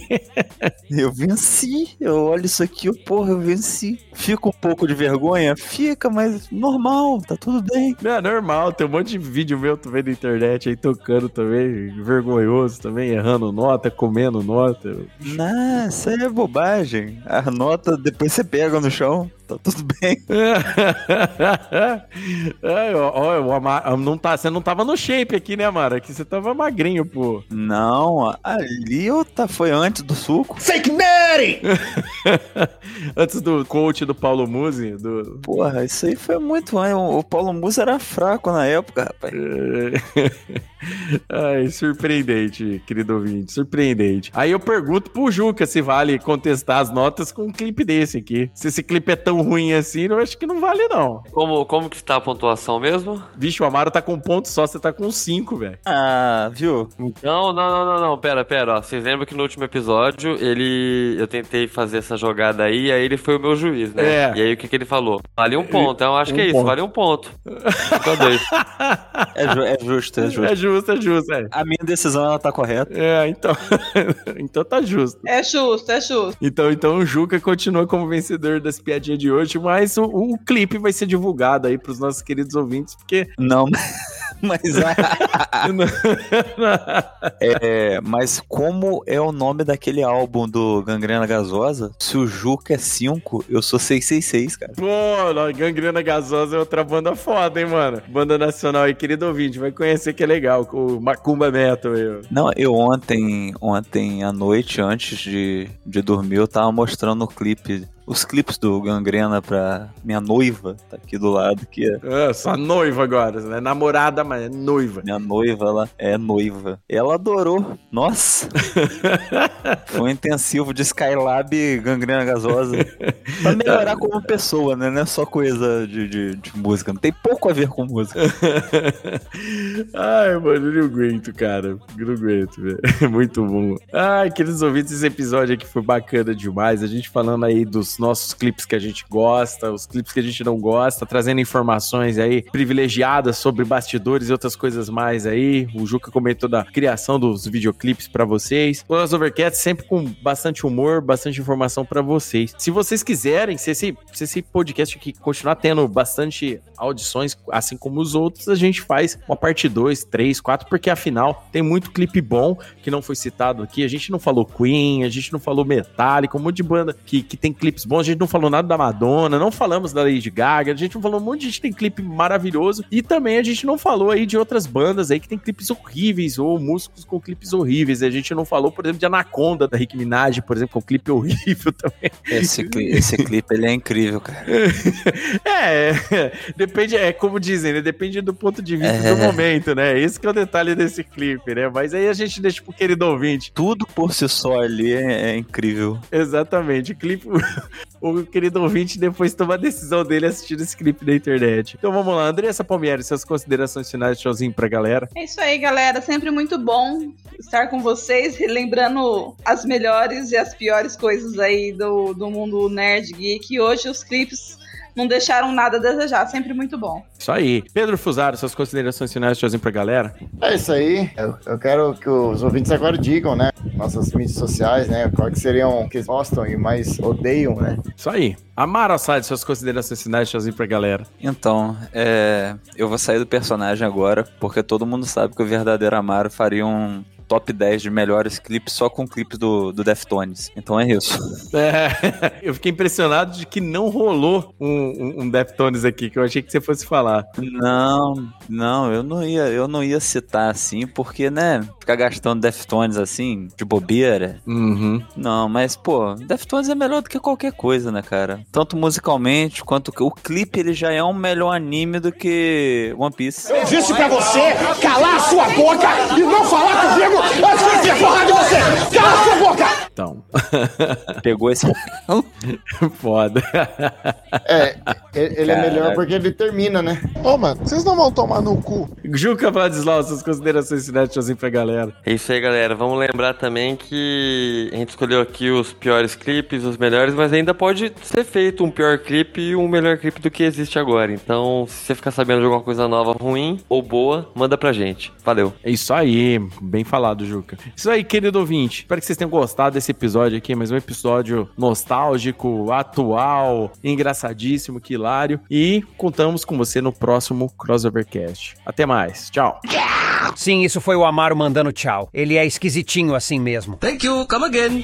Speaker 5: Eu venci. Eu olho isso aqui, eu, porra, eu venci. Fica um pouco de vergonha? Fica, mas normal, tá tudo bem.
Speaker 1: Não, é normal, tem um monte de vídeo meu vê na internet aí tocando também, vergonhoso também, errando nota, comendo nota.
Speaker 5: Aí é bobagem. A nota depois você pega no chão, tá tudo bem.
Speaker 1: Ai, ó, ó, o Amaro, não tá, você não tava no shape aqui, né, Amaro? Aqui você tava magrinho, pô.
Speaker 5: Não, ali tá, foi antes do suco.
Speaker 1: Fake Daddy! Antes do coach do Paulo Musi, do...
Speaker 5: Porra, isso aí foi muito antes. O Paulo Musa era fraco na época, rapaz.
Speaker 1: Ai, surpreendente, querido ouvinte, surpreendente. Aí eu pergunto pro Juca se vale contestar as notas com um clipe desse aqui. Se esse clipe é tão ruim assim, eu acho que não vale, não.
Speaker 8: Como, como que tá a pontuação mesmo?
Speaker 1: Vixe, o Amaro tá com um ponto só, você tá com cinco, velho.
Speaker 5: Ah, viu?
Speaker 8: Não, não, não, não, não, pera, pera, ó. Vocês lembram que no último episódio ele. Eu tentei fazer essa jogada aí, e aí ele foi o meu juiz, né?
Speaker 1: É.
Speaker 8: E aí o que, que ele falou? Vale um ponto, então eu acho
Speaker 1: Um
Speaker 8: que é isso,
Speaker 1: ponto.
Speaker 8: vale um ponto. Ficou dois.
Speaker 5: É, ju- é justo, é justo.
Speaker 1: É justo, é justo, é.
Speaker 5: A minha decisão, ela tá correta.
Speaker 1: É, então. então tá justo.
Speaker 3: É justo, é justo.
Speaker 1: Então, então o Juca continua como vencedor das piadinhas de hoje, mas o, o clipe vai ser divulgado aí pros nossos queridos ouvintes, porque.
Speaker 5: Não, mas. é, mas como é o nome daquele álbum do Gangrena Gasosa? Se o Juca é 5, eu sou 666, cara.
Speaker 1: Pô, não, Gangrena Gasosa é outra banda foda, hein, mano? Banda nacional aí, querido ouvinte, vai conhecer que é legal, com o Macumba Metal ó.
Speaker 5: Não, eu ontem, ontem à noite, antes de, de dormir, eu tava mostrando o clipe, os clipes do Gangrena pra minha noiva, tá aqui do lado, que é
Speaker 1: Ah, sua noiva agora, não é namorada, mas é noiva.
Speaker 5: minha noiva, ela é noiva. Ela adorou. Nossa! Foi um intensivo de Skylab Gangrena Gasosa. Pra melhorar como pessoa, né? Não é só coisa de, de, de música. Não tem pouco a ver com música.
Speaker 1: Ai, mano, eu não aguento, cara. Eu não aguento, velho. Muito bom. Ai, queridos ouvintes, esse episódio aqui foi bacana demais. A gente falando aí dos os nossos clipes que a gente gosta, os clipes que a gente não gosta, trazendo informações aí privilegiadas sobre bastidores e outras coisas mais aí. O Juca comentou da criação dos videoclipes pra vocês. O Overcast sempre com bastante humor, bastante informação pra vocês. Se vocês quiserem, se esse, se esse podcast aqui continuar tendo bastante audições, assim como os outros, a gente faz uma parte 2, 3, 4, porque afinal tem muito clipe bom que não foi citado aqui. A gente não falou Queen, a gente não falou Metallica, um monte de banda que, que tem clipes bons. A gente não falou nada da Madonna, não falamos da Lady Gaga, a gente não falou um monte de gente que tem clipe maravilhoso. E também a gente não falou aí de outras bandas aí que tem clipes horríveis ou músicos com clipes horríveis. A gente não falou, por exemplo, de Anaconda da Rick Minaj, por exemplo, com um clipe horrível também.
Speaker 5: Esse, cli- esse clipe, ele é incrível, cara.
Speaker 1: É, depende, é como dizem, né? Depende do ponto de vista
Speaker 5: É.
Speaker 1: do momento, né? Esse que é o detalhe desse clipe, né? Mas aí a gente deixa pro querido ouvinte.
Speaker 5: Tudo por si só ali é, é incrível.
Speaker 1: Exatamente, o clipe. O querido ouvinte depois toma a decisão dele assistindo esse clipe na internet. Então vamos lá, Andressa Palmieri, suas considerações finais, tchauzinho pra galera.
Speaker 3: É isso aí, galera. Sempre muito bom estar com vocês, relembrando as melhores e as piores coisas aí do, do mundo nerd geek. E hoje os clipes não deixaram nada a desejar. Sempre muito bom.
Speaker 1: Isso aí. Pedro Fusaro, suas considerações finais, tchauzinho pra galera.
Speaker 4: É isso aí. Eu, eu quero que os ouvintes agora digam, né? Nossas mídias sociais, né? Qual que seriam que eles gostam e mais odeiam, né?
Speaker 1: Isso aí. Amaro Assad, suas considerações finais, tchauzinho pra galera.
Speaker 5: Então, é, eu vou sair do personagem agora, porque todo mundo sabe que o verdadeiro Amaro faria um top 10 de melhores clipes só com clipes do, do Deftones. Então é isso.
Speaker 1: É, eu fiquei impressionado de que não rolou um, um, um Deftones aqui, que eu achei que você fosse falar.
Speaker 5: Não, não, eu não ia, eu não ia citar assim, porque, né, ficar gastando Deftones assim, de bobeira.
Speaker 1: Uhum.
Speaker 5: Não, mas, pô, Deftones é melhor do que qualquer coisa, né, cara? Tanto musicalmente quanto que o clipe ele já é um melhor anime do que One Piece.
Speaker 6: Eu disse pra você calar a sua boca e não falar comigo antes de você! Cala a sua boca!
Speaker 1: Então.
Speaker 5: Pegou esse.
Speaker 1: Foda.
Speaker 4: É, ele é melhor porque ele termina, né?
Speaker 21: Ô, mano, vocês não vão tomar no cu.
Speaker 1: Juca Vladislau, suas considerações finais, tchauzinho pra galera.
Speaker 8: É isso aí, galera. Vamos lembrar também que a gente escolheu aqui os piores clipes, os melhores, mas ainda pode ser feito um pior clipe e um melhor clipe do que existe agora. Então, se você ficar sabendo de alguma coisa nova, ruim ou boa, manda pra gente. Valeu.
Speaker 1: É isso aí, bem falado, Juca. Isso aí, querido ouvinte. Espero que vocês tenham gostado desse episódio aqui, mais um episódio nostálgico, atual, engraçadíssimo, que hilário. E contamos com você no próximo Crossovercast. Até mais, tchau.
Speaker 2: Sim, isso foi o Amaro mandando tchau. Ele é esquisitinho assim mesmo.
Speaker 20: Thank you, come again.